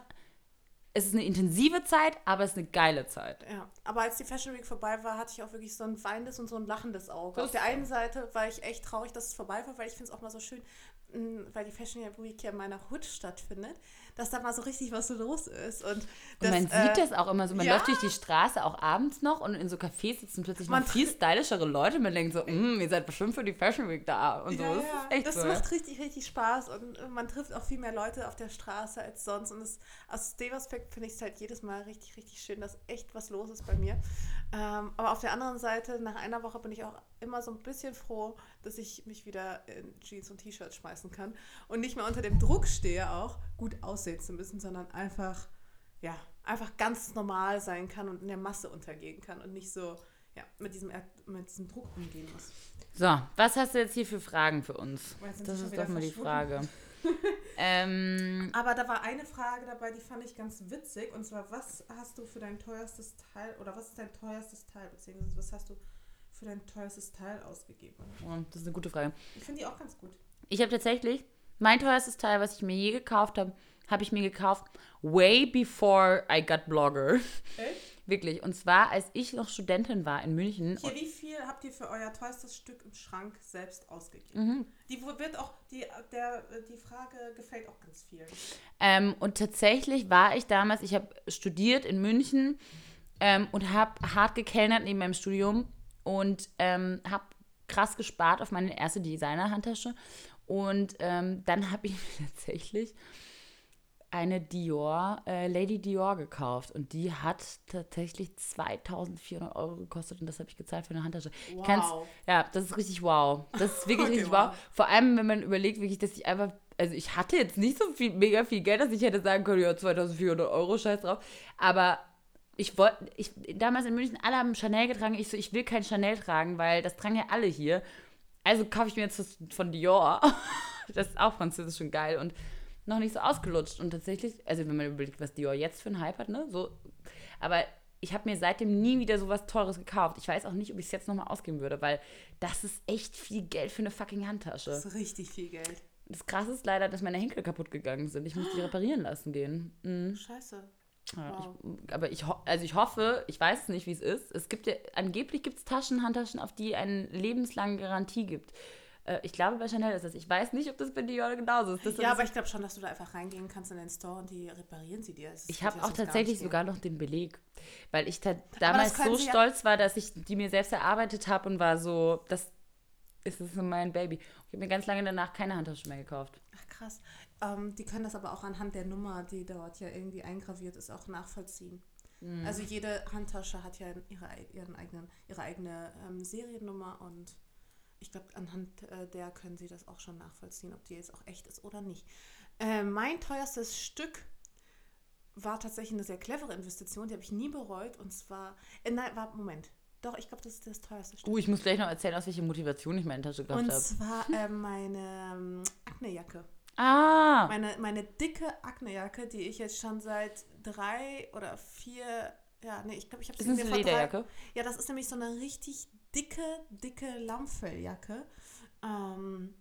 es ist eine intensive Zeit, aber es ist eine geile Zeit. Ja, aber als die Fashion Week vorbei war, hatte ich auch wirklich so ein weinendes und so ein lachendes Auge. Auf der einen Seite war ich echt traurig, dass es vorbei war, weil ich finde es auch mal so schön, weil die Fashion Week ja in meiner Hut stattfindet, dass da mal so richtig was so los ist. Und, das, und man äh, sieht das auch immer so, man ja. läuft durch die Straße auch abends noch und in so Cafés sitzen plötzlich man noch viel stylischere Leute. Man denkt so, mm, ihr seid bestimmt für die Fashion Week da und so. Ja, das ja. echt das so. macht richtig, richtig Spaß und man trifft auch viel mehr Leute auf der Straße als sonst. Und das, aus dem Aspekt finde ich es halt jedes Mal richtig, richtig schön, dass echt was los ist bei mir. Ähm, aber auf der anderen Seite, nach einer Woche bin ich auch immer so ein bisschen froh, dass ich mich wieder in Jeans und T-Shirts schmeißen kann und nicht mehr unter dem Druck stehe, auch gut aussehen zu müssen, sondern einfach, ja, einfach ganz normal sein kann und in der Masse untergehen kann und nicht so ja, mit, diesem, mit diesem Druck umgehen muss. So, was hast du jetzt hier für Fragen für uns? Das ist doch mal die Frage. [laughs] ähm, Aber da war eine Frage dabei, die fand ich ganz witzig. Und zwar, was hast du für dein teuerstes Teil oder was ist dein teuerstes Teil? Beziehungsweise was hast du für dein teuerstes Teil ausgegeben? Oh, das ist eine gute Frage. Ich finde die auch ganz gut. Ich habe tatsächlich mein teuerstes Teil, was ich mir je gekauft habe, habe ich mir gekauft way before I got Blogger. Echt? [laughs] Wirklich. Und zwar, als ich noch Studentin war in München. Hier, wie viel habt ihr für euer teuerstes Stück im Schrank selbst ausgegeben? Mhm. Die wird auch, die, der, die Frage gefällt auch ganz viel. Ähm, und tatsächlich war ich damals, ich habe studiert in München ähm, und habe hart gekellnert neben meinem Studium und ähm, habe krass gespart auf meine erste Designer-Handtasche. Und ähm, dann [laughs] habe ich mir tatsächlich eine Dior, äh, Lady Dior gekauft und die hat tatsächlich 2400 Euro gekostet und das habe ich gezahlt für eine Handtasche. Wow. ja, das ist richtig wow. Das ist wirklich [laughs] okay, richtig wow. wow. Vor allem, wenn man überlegt, wirklich, dass ich einfach, also ich hatte jetzt nicht so viel, mega viel Geld, dass ich hätte sagen können, ja, 2400 Euro, scheiß drauf. Aber ich wollte, ich, damals in München, alle haben Chanel getragen. Ich so, ich will kein Chanel tragen, weil das tragen ja alle hier. Also kaufe ich mir jetzt von Dior. [laughs] das ist auch französisch und geil. Und noch nicht so ausgelutscht. Und tatsächlich, also wenn man überlegt, was Dior jetzt für einen Hype hat, ne? So, aber ich habe mir seitdem nie wieder so was Teures gekauft. Ich weiß auch nicht, ob ich es jetzt nochmal ausgeben würde, weil das ist echt viel Geld für eine fucking Handtasche. Das ist richtig viel Geld. Das krasse ist leider, dass meine Henkel kaputt gegangen sind. Ich muss die reparieren lassen gehen. Mhm. Scheiße. Ja, wow. ich, aber ich, also ich hoffe, ich weiß nicht, wie es ist. Es gibt ja, angeblich gibt es Taschen, Handtaschen, auf die eine lebenslange Garantie gibt. Äh, ich glaube, bei Chanel ist das. Ich weiß nicht, ob das bei Dior genauso ist. Das ja, aber ich glaube schon, dass du da einfach reingehen kannst in den Store und die reparieren sie dir. Das ich habe auch tatsächlich sogar noch den Beleg, weil ich damals so stolz ja war, dass ich die mir selbst erarbeitet habe und war so, das ist so mein Baby. Ich habe mir ganz lange danach keine Handtasche mehr gekauft. Ach krass. Ähm, die können das aber auch anhand der Nummer, die dort ja irgendwie eingraviert ist, auch nachvollziehen. Mhm. Also jede Handtasche hat ja ihre, ihren eigenen, ihre eigene ähm, Seriennummer und ich glaube, anhand äh, der können Sie das auch schon nachvollziehen, ob die jetzt auch echt ist oder nicht. Äh, mein teuerstes Stück war tatsächlich eine sehr clevere Investition, die habe ich nie bereut. Und zwar, äh, nein, war, Moment. Doch, ich glaube, das ist das teuerste Stück. Uh, ich muss gleich noch erzählen, aus welcher Motivation ich meine Tasche gekauft habe. Und zwar äh, meine ähm, Aknejacke. Ah! Meine, meine dicke Aknejacke, die ich jetzt schon seit drei oder vier, ja, nee, ich glaube, ich habe sie das eine Lederjacke? Drei, ja, das ist nämlich so eine richtig dicke, dicke Lammfelljacke. Ähm,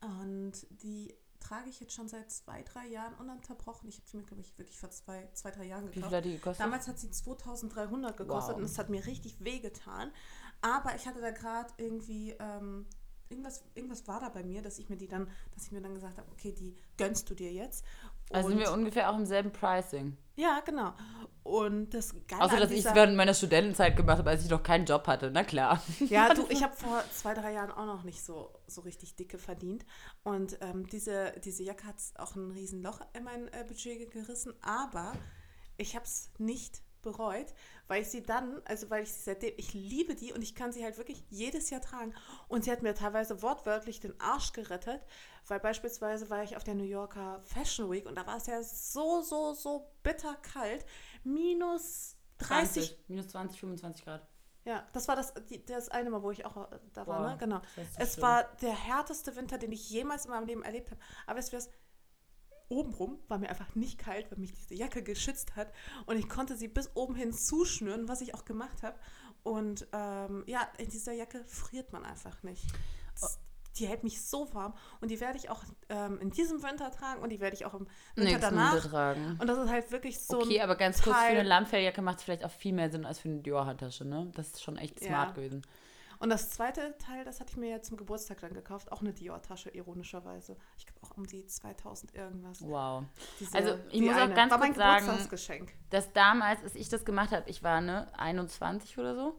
und die trage ich jetzt schon seit zwei, drei Jahren ununterbrochen. Ich habe sie mir, glaube ich, wirklich vor zwei, zwei, drei Jahren gekauft. Wie viel hat die gekostet? Damals hat sie 2300 gekostet wow. und es hat mir richtig wehgetan. Aber ich hatte da gerade irgendwie, ähm, irgendwas, irgendwas war da bei mir, dass ich mir die dann, dass ich mir dann gesagt habe, okay, die gönnst du dir jetzt. Also sind wir ungefähr auch im selben Pricing. Ja, genau. Und das Geile Außer, dass ich es während meiner Studentenzeit gemacht habe, als ich noch keinen Job hatte. Na klar. [laughs] Ja, du, ich [laughs] habe vor zwei, drei Jahren auch noch nicht so, so richtig dicke verdient. Und ähm, diese, diese Jacke hat auch ein Riesenloch in mein äh, Budget gerissen. Aber ich habe es nicht bereut, weil ich sie dann, also weil ich sie seitdem, ich liebe die und ich kann sie halt wirklich jedes Jahr tragen. Und sie hat mir teilweise wortwörtlich den Arsch gerettet, weil beispielsweise war ich auf der New Yorker Fashion Week und da war es ja so, so, so bitter kalt. Minus 30 20, minus 20, 25 Grad. ja, das war das, die, das eine Mal, wo ich auch da war, Boah, ne? Genau. so Es schlimm. war der härteste Winter, den ich jemals in meinem Leben erlebt habe. Aber es wäre obenrum war mir einfach nicht kalt, weil mich diese Jacke geschützt hat. Und ich konnte sie bis oben hin zuschnüren, was ich auch gemacht habe. Und ähm, ja, in dieser Jacke friert man einfach nicht. Das- Die hält mich so warm und die werde ich auch ähm, in diesem Winter tragen und die werde ich auch im Winter Nächsten danach. Winter tragen. Und das ist halt wirklich so Okay, aber ganz kurz, für eine Lammfelljacke macht es vielleicht auch viel mehr Sinn als für eine Dior-Handtasche, ne? Das ist schon echt Ja. smart gewesen. Und das zweite Teil, das hatte ich mir ja zum Geburtstag dann gekauft, auch eine Dior-Tasche, ironischerweise. Ich glaube auch um die 2000 irgendwas. Wow. Diese- Also, ich muss auch eine. ganz War mein kurz sagen- dass damals, als ich das gemacht habe, ich war ne 21 oder so.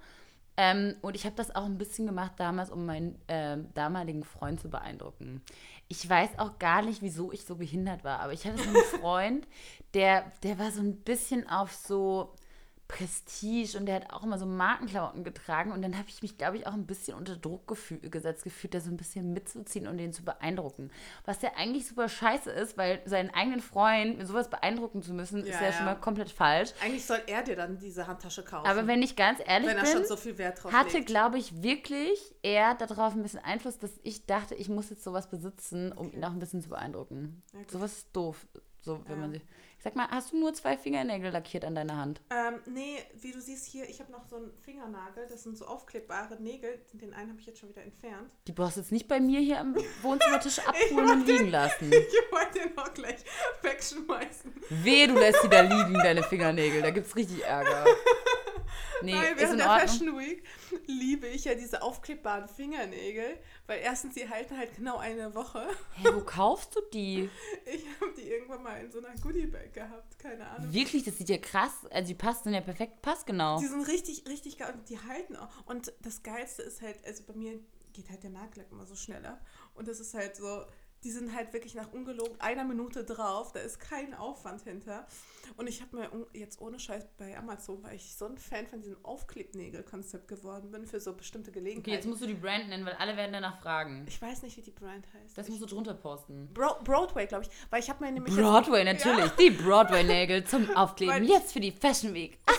Ähm, und ich habe das auch ein bisschen gemacht damals, um meinen ähm, damaligen Freund zu beeindrucken. Ich weiß auch gar nicht, wieso ich so behindert war, aber ich hatte so einen [laughs] Freund, der, der war so ein bisschen auf so Prestige und der hat auch immer so Markenklamotten getragen und dann habe ich mich, glaube ich, auch ein bisschen unter Druck gefü- gesetzt gefühlt, da so ein bisschen mitzuziehen und den zu beeindrucken. Was ja eigentlich super scheiße ist, weil seinen eigenen Freund mit sowas beeindrucken zu müssen, ist Ja, ja, ja. schon mal komplett falsch. Eigentlich soll er dir dann diese Handtasche kaufen. Aber wenn ich ganz ehrlich er bin, so hatte, glaube ich, wirklich eher darauf ein bisschen Einfluss, dass ich dachte, ich muss jetzt sowas besitzen, um Okay. ihn auch ein bisschen zu beeindrucken. Ja, sowas ist doof. So, wenn Ja. man sich. Sag mal, hast du nur zwei Fingernägel lackiert an deiner Hand? Ähm, nee, wie du siehst hier, ich habe noch so einen Fingernagel, das sind so aufklebbare Nägel. Den einen habe ich jetzt schon wieder entfernt. Die brauchst du jetzt nicht bei mir hier am Wohnzimmertisch [laughs] abholen und liegen lassen. [laughs] Ich wollte den auch gleich wegschmeißen. Wehe, du lässt sie da liegen, deine Fingernägel. Da gibt's richtig Ärger. [laughs] [laughs] Nee, ist während in der. Fashion Week liebe ich ja diese aufklebbaren Fingernägel, weil erstens, sie halten halt genau eine Woche. Hä, wo [laughs] kaufst du die? Ich habe die irgendwann mal in so einer Goodiebag gehabt, keine Ahnung. Wirklich, das sieht ja krass. Also die passen ja perfekt passgenau. Die sind richtig, richtig geil und die halten auch. Und das Geilste ist halt, also bei mir geht halt der Nagellack immer so schnell ab. Und das ist halt so, die sind halt wirklich nach ungelogen einer Minute drauf. Da ist kein Aufwand hinter. Und ich habe mir jetzt ohne Scheiß bei Amazon, weil ich so ein Fan von diesem Aufklebnägel-Konzept geworden bin für so bestimmte Okay, Gelegenheiten. jetzt musst du die Brand nennen, weil alle werden danach fragen. ich weiß nicht, wie die Brand heißt. Das musst du drunter posten. Bro Broadway, glaube ich. Weil ich habe mir nämlich. Broadway, natürlich. Die Broadway-Nägel zum [laughs] Aufkleben. Weil- Jetzt für die Fashion Week. [laughs]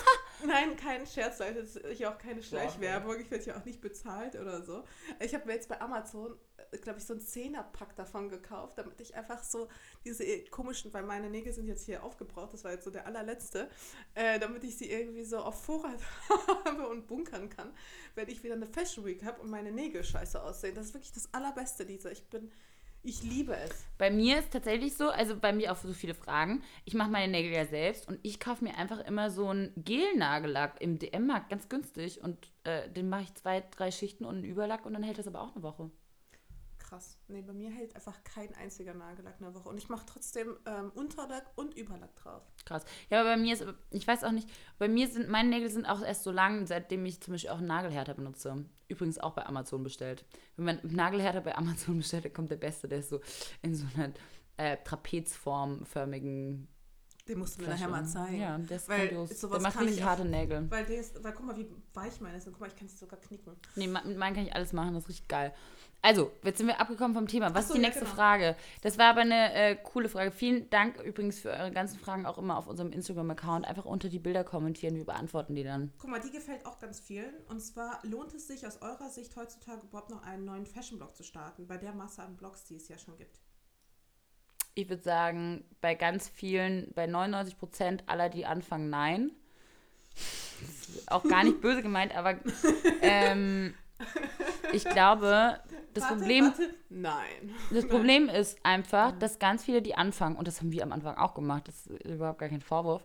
Nein, kein Scherz, Leute. Das ist hier auch keine Schleichwerbung. Ich werde hier auch nicht bezahlt oder so. Ich habe mir jetzt bei Amazon, glaube ich, so einen Zehnerpack davon gekauft, damit ich einfach so diese äh, komischen, weil meine Nägel sind jetzt hier aufgebraucht, das war jetzt so der allerletzte, äh, damit ich sie irgendwie so auf Vorrat [laughs] habe und bunkern kann, wenn ich wieder eine Fashion Week habe und meine Nägel scheiße aussehen. Das ist wirklich das Allerbeste, Lisa. Ich bin, ich liebe es. Bei mir ist tatsächlich so, also bei mir auch so viele Fragen. Ich mache meine Nägel ja selbst und ich kaufe mir einfach immer so einen Gel-Nagellack im DM-Markt, ganz günstig. Und äh, den mache ich zwei, drei Schichten und einen Überlack und dann hält das aber auch eine Woche. Krass. Nee, bei mir hält einfach kein einziger Nagellack eine Woche. Und ich mache trotzdem ähm, Unterlack und Überlack drauf. Krass. Ja, aber bei mir ist, ich weiß auch nicht, bei mir sind, meine Nägel sind auch erst so lang, seitdem ich zum Beispiel auch einen Nagelhärter benutze. Übrigens auch bei Amazon bestellt. Wenn man einen Nagelhärter bei Amazon [laughs] bestellt, dann kommt der beste, der ist so in so einer äh, trapezformförmigen Den musst du mir nachher mal zeigen. Ja, der ist Weil grandios. sowas Der macht kann ich richtig auch- harte Nägel. Weil, der ist, weil guck mal, wie weich meine sind. Guck mal, ich kann sie sogar knicken. Nee, mit meinen kann ich alles machen, das ist richtig geil. Also, jetzt sind wir abgekommen vom Thema. Was so, ist die ja, nächste genau. Frage? Das war aber eine äh, coole Frage. Vielen Dank übrigens für eure ganzen Fragen auch immer auf unserem Instagram-Account. Einfach unter die Bilder kommentieren, wir beantworten die dann. Guck mal, die gefällt auch ganz vielen. Und zwar lohnt es sich aus eurer Sicht heutzutage überhaupt noch einen neuen Fashion-Blog zu starten, bei der Masse an Blogs, die es ja schon gibt. Ich würde sagen, bei ganz vielen, bei 99 Prozent aller, die anfangen, nein. [laughs] Auch gar nicht böse gemeint, aber ähm, [laughs] ich glaube, das warte, Problem Warte. Nein. Das Problem ist einfach, dass ganz viele, die anfangen, und das haben wir am Anfang auch gemacht, das ist überhaupt gar kein Vorwurf,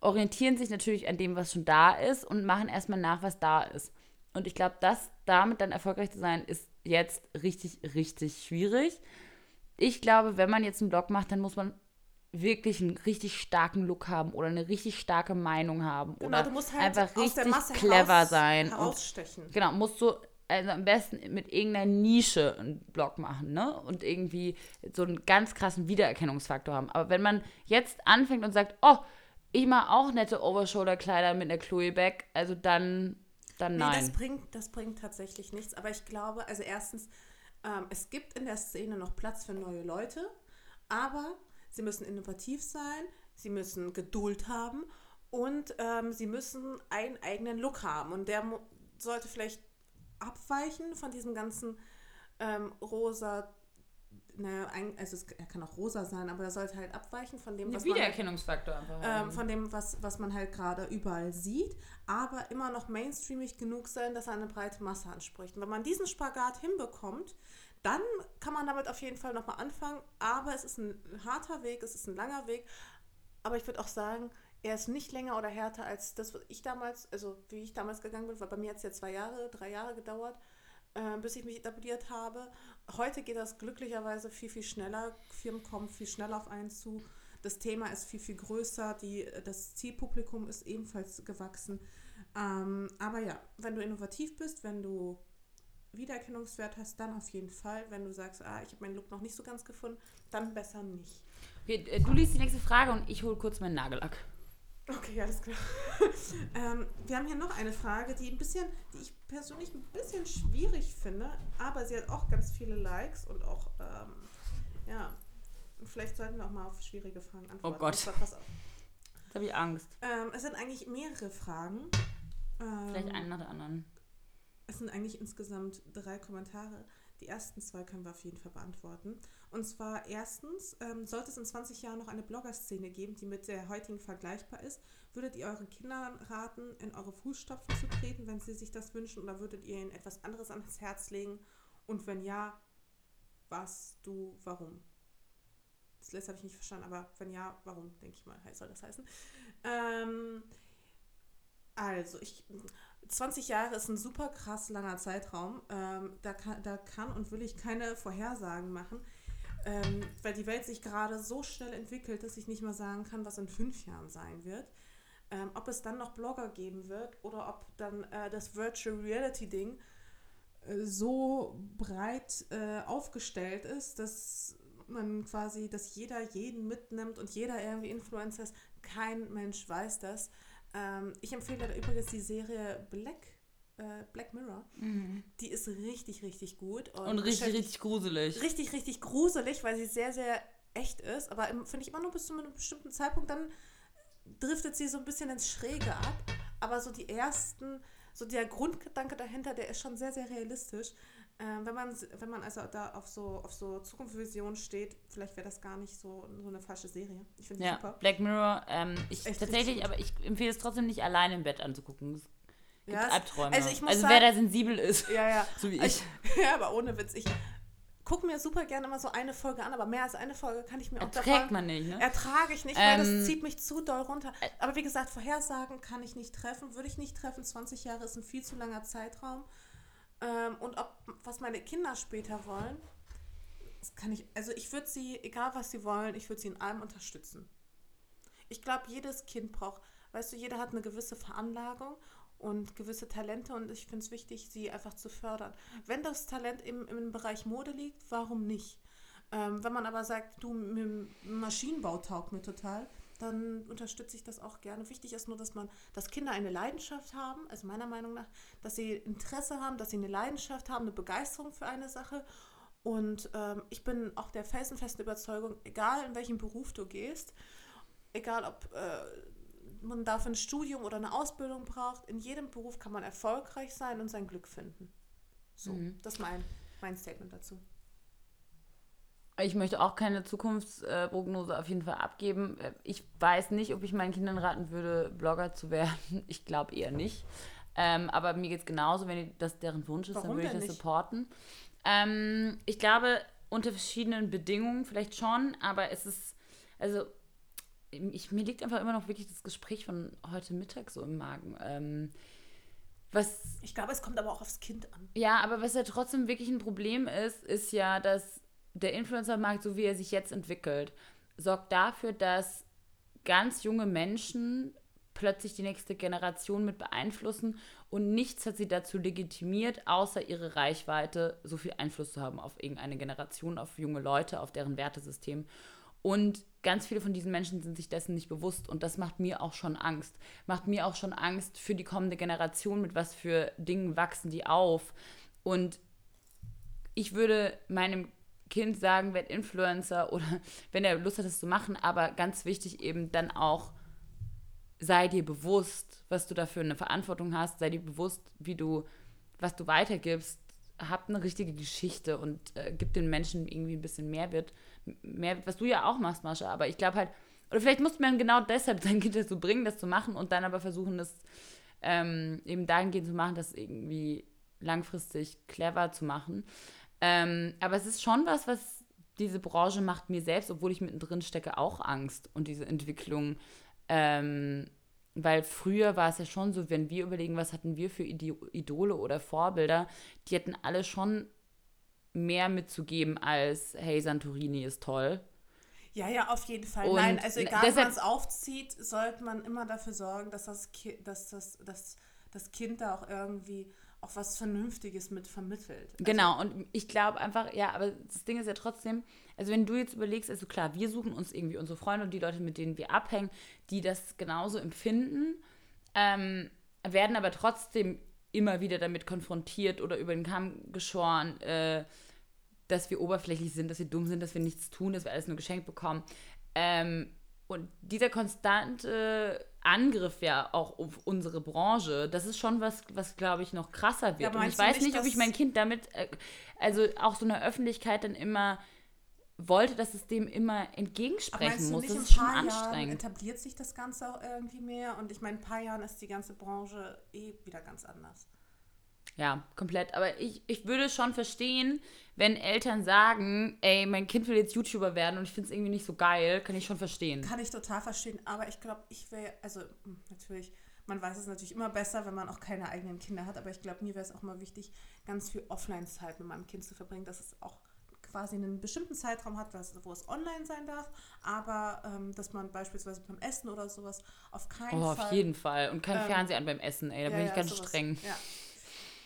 orientieren sich natürlich an dem, was schon da ist und machen erstmal nach, was da ist. Und ich glaube, das damit dann erfolgreich zu sein, ist jetzt richtig, richtig schwierig. Ich glaube, wenn man jetzt einen Blog macht, dann muss man wirklich einen richtig starken Look haben oder eine richtig starke Meinung haben Genau, oder du musst halt einfach aus der richtig Masse clever heraus- sein. Und herausstechen. Genau, musst du also am besten mit irgendeiner Nische einen Blog machen, ne? Und irgendwie so einen ganz krassen Wiedererkennungsfaktor haben. Aber wenn man jetzt anfängt und sagt, oh, ich mache auch nette Overshoulder-Kleider mit einer Chloe Beck, also dann, dann Nee, nein. das bringt, das bringt tatsächlich nichts. Aber ich glaube, also erstens, ähm, es gibt in der Szene noch Platz für neue Leute, aber sie müssen innovativ sein, sie müssen Geduld haben und ähm, sie müssen einen eigenen Look haben. Und der sollte vielleicht abweichen von diesem ganzen ähm, rosa, naja, also es, er kann auch rosa sein, aber er sollte halt abweichen von dem, was man halt Wiedererkennungsfaktor einfach ähm, von dem, was, was man halt gerade überall sieht, aber immer noch mainstreamig genug sein, dass er eine breite Masse anspricht. Und wenn man diesen Spagat hinbekommt, dann kann man damit auf jeden Fall nochmal anfangen. Aber es ist ein harter Weg, es ist ein langer Weg. Aber ich würde auch sagen, er ist nicht länger oder härter als das, was ich damals, also wie ich damals gegangen bin, weil bei mir hat es ja zwei Jahre, drei Jahre gedauert, äh, bis ich mich etabliert habe. Heute geht das glücklicherweise viel, viel schneller. Firmen kommen viel schneller auf einen zu. Das Thema ist viel, viel größer. Die, das Zielpublikum ist ebenfalls gewachsen. Ähm, aber ja, wenn du innovativ bist, wenn du Wiedererkennungswert hast, dann auf jeden Fall. Wenn du sagst, ah, ich habe meinen Look noch nicht so ganz gefunden, dann besser nicht. Okay, äh, du liest die nächste Frage und ich hole kurz meinen Nagellack. Okay, alles klar. [laughs] ähm, wir haben hier noch eine Frage, die ein bisschen, die ich persönlich ein bisschen schwierig finde, aber sie hat auch ganz viele Likes und auch, ähm, ja, vielleicht sollten wir auch mal auf schwierige Fragen antworten. Oh Gott. Pass auf. Jetzt habe ich Angst. Ähm, es sind eigentlich mehrere Fragen. Ähm, Vielleicht einen nach der anderen. Es sind eigentlich insgesamt drei Kommentare. Die ersten zwei können wir auf jeden Fall beantworten. Und zwar erstens, ähm, sollte es in 20 Jahren noch eine Blogger-Szene geben, die mit der heutigen vergleichbar ist, würdet ihr euren Kindern raten, in eure Fußstapfen zu treten, wenn sie sich das wünschen, oder würdet ihr ihnen etwas anderes ans Herz legen? Und wenn ja, was, du, warum? Das letzte habe ich nicht verstanden, aber wenn ja, warum, denke ich mal, soll das heißen. Ähm, also, ich, 20 Jahre ist ein super krass langer Zeitraum. Ähm, da, kann, da kann und will ich keine Vorhersagen machen, ähm, weil die Welt sich gerade so schnell entwickelt, dass ich nicht mal sagen kann, was in fünf Jahren sein wird. Ähm, ob es dann noch Blogger geben wird oder ob dann äh, das Virtual Reality Ding äh, so breit äh, aufgestellt ist, dass man quasi, dass jeder jeden mitnimmt und jeder irgendwie Influencer ist. Kein Mensch weiß das. Ähm, ich empfehle da übrigens die Serie Black, äh, Black Mirror. Die ist richtig, richtig gut. Und richtig, beschäftigt- richtig gruselig. richtig, richtig gruselig, weil sie sehr, sehr echt ist. Aber finde ich immer nur bis zu einem bestimmten Zeitpunkt, dann driftet sie so ein bisschen ins Schräge ab. Aber so die ersten, so der Grundgedanke dahinter, der ist schon sehr, sehr realistisch. Ähm, wenn, man, wenn man also da auf so, auf so Zukunftsvisionen steht, vielleicht wäre das gar nicht so, so eine falsche Serie. Ich finde Ja, super. Black Mirror, ähm, ich Echt tatsächlich, aber ich empfehle es trotzdem nicht alleine im Bett anzugucken. Es gibt Ja, Albträume. also ich also sagen- wer da sensibel ist, Ja, ja. [laughs] so wie ich. [laughs] Ja, aber ohne Witz. Ich gucke mir super gerne immer so eine Folge an, aber mehr als eine Folge kann ich mir auch Erträgt man nicht, ne? Ertrage ich nicht, weil Ähm, das zieht mich zu doll runter. Aber wie gesagt, Vorhersagen kann ich nicht treffen, würde ich nicht treffen. 20 Jahre ist ein viel zu langer Zeitraum. Ähm, und ob, was meine Kinder später wollen, das kann ich, also ich würde sie, egal was sie wollen, ich würde sie in allem unterstützen. Ich glaube, jedes Kind braucht, weißt du, jeder hat eine gewisse Veranlagung und gewisse Talente und ich finde es wichtig, sie einfach zu fördern. Wenn das Talent im, im Bereich Mode liegt, warum nicht? Ähm, wenn man aber sagt, du, Maschinenbau taugt mir total, dann unterstütze ich das auch gerne. Wichtig ist nur, dass man, dass Kinder eine Leidenschaft haben, also meiner Meinung nach, dass sie Interesse haben, dass sie eine Leidenschaft haben, eine Begeisterung für eine Sache. Und ähm, ich bin auch der felsenfesten Überzeugung, egal in welchen Beruf du gehst, egal ob äh, man dafür ein Studium oder eine Ausbildung braucht, in jedem Beruf kann man erfolgreich sein und sein Glück finden. So, Mhm. das ist mein, mein Statement dazu. Ich möchte auch keine Zukunftsprognose auf jeden Fall abgeben. Ich weiß nicht, ob ich meinen Kindern raten würde, Blogger zu werden. [laughs] Ich glaube eher nicht. Ähm, aber mir geht es genauso, wenn das deren Wunsch ist, Warum dann würde ich das nicht? supporten. Ähm, ich glaube, unter verschiedenen Bedingungen vielleicht schon, aber es ist, also ich, mir liegt einfach immer noch wirklich das Gespräch von heute Mittag so im Magen. Ähm, was Ich glaube, es kommt aber auch aufs Kind an. ja, aber was ja trotzdem wirklich ein Problem ist, ist ja, dass der Influencer-Markt, so wie er sich jetzt entwickelt, sorgt dafür, dass ganz junge Menschen plötzlich die nächste Generation mit beeinflussen und nichts hat sie dazu legitimiert, außer ihre Reichweite, so viel Einfluss zu haben auf irgendeine Generation, auf junge Leute, auf deren Wertesystem. Und ganz viele von diesen Menschen sind sich dessen nicht bewusst und das macht mir auch schon Angst. Macht mir auch schon Angst für die kommende Generation, mit was für Dingen wachsen die auf. Und ich würde meinem Kind sagen, werd Influencer oder [laughs] wenn er Lust hat, das zu machen, aber ganz wichtig eben dann auch sei dir bewusst, was du dafür eine Verantwortung hast, sei dir bewusst, wie du, was du weitergibst, hab eine richtige Geschichte und äh, gib den Menschen irgendwie ein bisschen Mehrwert, Mehrwert, was du ja auch machst, Mascha, aber ich glaube halt, oder vielleicht muss man genau deshalb [laughs] sein Kind dazu bringen, das zu machen und dann aber versuchen, das ähm, eben dahingehend zu machen, das irgendwie langfristig clever zu machen. Ähm, aber es ist schon was, was diese Branche macht mir selbst, obwohl ich mittendrin stecke, auch Angst und diese Entwicklung ähm, weil früher war es ja schon so, wenn wir überlegen, was hatten wir für Idole oder Vorbilder, die hätten alle schon mehr mitzugeben als, hey, Santorini ist toll. Ja, ja, auf jeden Fall. Und Nein, also egal, wie man es aufzieht, sollte man immer dafür sorgen, dass das, Ki dass das, dass das Kind da auch irgendwie auch was Vernünftiges mit vermittelt. Also genau, und ich glaube einfach, ja, aber das Ding ist ja trotzdem, also wenn du jetzt überlegst, also klar, wir suchen uns irgendwie unsere Freunde und die Leute, mit denen wir abhängen, die das genauso empfinden, ähm, werden aber trotzdem immer wieder damit konfrontiert oder über den Kamm geschoren, äh, dass wir oberflächlich sind, dass wir dumm sind, dass wir nichts tun, dass wir alles nur geschenkt bekommen. Ähm, und dieser konstante Angriff ja auch auf unsere Branche, das ist schon was, was glaube ich, noch krasser wird. Ja, und ich weiß nicht, ob ich mein Kind damit, äh, also auch so eine Öffentlichkeit dann immer wollte, dass es dem immer entgegensprechen muss. Das ist schon anstrengend. Jahren etabliert sich das Ganze auch irgendwie mehr und ich meine, ein paar Jahren ist die ganze Branche eh wieder ganz anders. Ja, komplett. Aber ich, ich würde schon verstehen, wenn Eltern sagen, ey, mein Kind will jetzt YouTuber werden und ich finde es irgendwie nicht so geil, kann ich schon verstehen. Kann ich total verstehen, aber ich glaube, ich wäre, also hm, natürlich, man weiß es natürlich immer besser, wenn man auch keine eigenen Kinder hat, aber ich glaube, mir wäre es auch mal wichtig, ganz viel Offline-Zeit mit meinem Kind zu verbringen, dass es auch quasi einen bestimmten Zeitraum hat, wo es online sein darf, aber ähm, dass man beispielsweise beim Essen oder sowas auf keinen oh, Fall. auf jeden Fall. Und kein ähm, Fernseher an beim Essen, ey, da ja, bin ich ganz sowas, streng. Ja.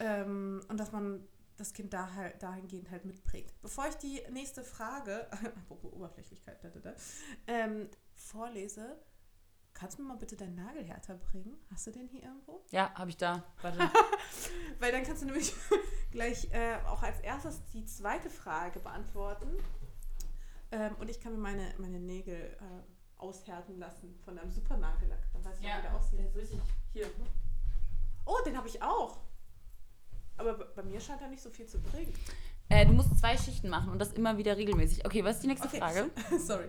Ähm, und dass man das Kind da halt, dahingehend halt mitprägt. Bevor ich die nächste Frage, [laughs] apropos Oberflächlichkeit, da, da, da, ähm, vorlese, kannst du mir mal bitte deinen Nagelhärter bringen? Hast du den hier irgendwo? Ja, habe ich da. Warte. [laughs] Weil dann kannst du nämlich [laughs] gleich äh, auch als erstes die zweite Frage beantworten. Ähm, und ich kann mir meine, meine Nägel äh, aushärten lassen von einem super Nagellack. Dann weiß ich ja, wie der aussieht. Der ist richtig. Hier. Oh, den habe ich auch. Aber bei mir scheint er nicht so viel zu bringen. Äh, du musst zwei Schichten machen und das immer wieder regelmäßig. Okay, was ist die nächste okay. Frage? [laughs] Sorry.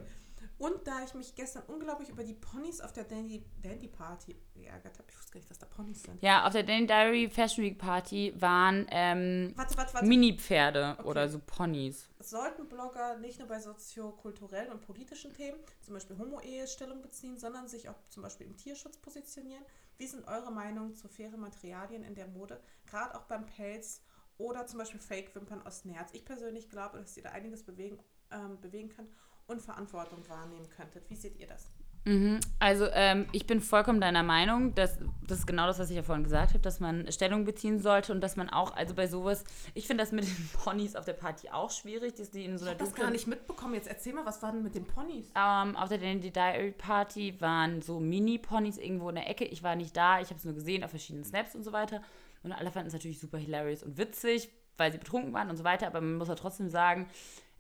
Und da ich mich gestern unglaublich über die Ponys auf der Dandy, Dandy Party geärgert habe, ich wusste gar nicht, dass da Ponys sind. Ja, auf der Dandy Diary Fashion Week Party waren ähm, Mini-Pferde okay. oder so Ponys. Sollten Blogger nicht nur bei soziokulturellen und politischen Themen, zum Beispiel Homo-Ehe, Stellung beziehen, sondern sich auch zum Beispiel im Tierschutz positionieren? Wie sind eure Meinungen zu fairen Materialien in der Mode, gerade auch beim Pelz oder zum Beispiel Fake-Wimpern aus Nerz? Ich persönlich glaube, dass ihr da einiges bewegen, ähm, bewegen könnt und Verantwortung wahrnehmen könntet. Wie seht ihr das? Mhm. Also ähm, ich bin vollkommen deiner Meinung, dass das ist genau das, was ich ja vorhin gesagt habe, dass man Stellung beziehen sollte und dass man auch, also bei sowas, ich finde das mit den [laughs] Ponys auf der Party auch schwierig, dass die in so einer Ich habe das gar nicht mitbekommen. Jetzt erzähl mal, was war denn mit den Ponys? Ähm, auf der Dandy Diary Party waren so Mini-Ponys irgendwo in der Ecke. Ich war nicht da, ich habe es nur gesehen auf verschiedenen Snaps und so weiter. Und alle fanden es natürlich super hilarious und witzig, weil sie betrunken waren und so weiter. Aber man muss ja trotzdem sagen,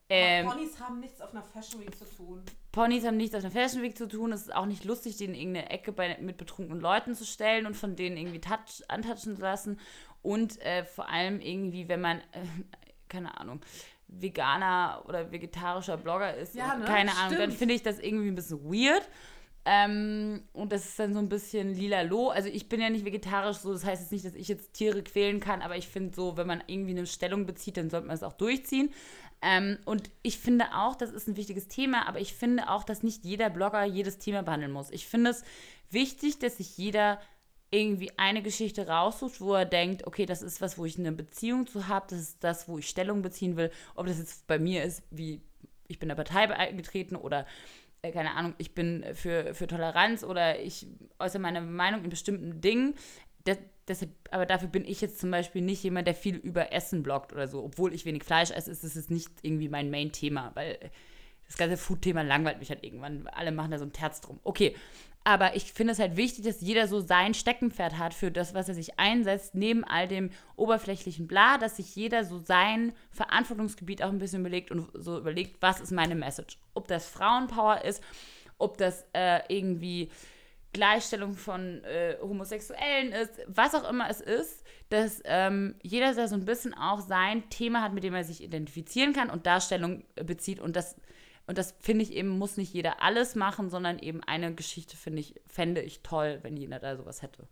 ähm, Ponys haben nichts auf einer Fashion Week zu tun. Ponys haben nichts auf einer Fashion Week zu tun. Es ist auch nicht lustig, die in irgendeine Ecke bei, mit betrunkenen Leuten zu stellen und von denen irgendwie touch, antatschen zu lassen. Und äh, vor allem irgendwie, wenn man, äh, keine Ahnung, Veganer oder vegetarischer Blogger ist, ja, ne? keine Ahnung, Stimmt. dann finde ich das irgendwie ein bisschen weird. Ähm, und das ist dann so ein bisschen lila-lo. Also ich bin ja nicht vegetarisch, so das heißt jetzt nicht, dass ich jetzt Tiere quälen kann, aber ich finde so, wenn man irgendwie eine Stellung bezieht, dann sollte man es auch durchziehen. Ähm, und ich finde auch, das ist ein wichtiges Thema, aber ich finde auch, dass nicht jeder Blogger jedes Thema behandeln muss. Ich finde es wichtig, dass sich jeder irgendwie eine Geschichte raussucht, wo er denkt, okay, das ist was, wo ich eine Beziehung zu habe, das ist das, wo ich Stellung beziehen will. Ob das jetzt bei mir ist, wie ich bin der Partei beigetreten oder äh, keine Ahnung, ich bin für, für Toleranz oder ich äußere meine Meinung in bestimmten Dingen. Das, deshalb, aber dafür bin ich jetzt zum Beispiel nicht jemand, der viel über Essen bloggt oder so. Obwohl ich wenig Fleisch esse, ist das nicht irgendwie mein Main-Thema, weil das ganze Food-Thema langweilt mich halt irgendwann. Alle machen da so ein Terz drum. Okay, aber ich finde es halt wichtig, dass jeder so sein Steckenpferd hat für das, was er sich einsetzt, neben all dem oberflächlichen Bla, dass sich jeder so sein Verantwortungsgebiet auch ein bisschen überlegt und so überlegt, was ist meine Message. Ob das Frauenpower ist, ob das äh, irgendwie Gleichstellung von äh, Homosexuellen ist, was auch immer es ist, dass ähm, jeder da so ein bisschen auch sein Thema hat, mit dem er sich identifizieren kann und Darstellung bezieht und das und das finde ich eben, muss nicht jeder alles machen, sondern eben eine Geschichte finde ich, fände ich toll, wenn jeder da sowas hätte.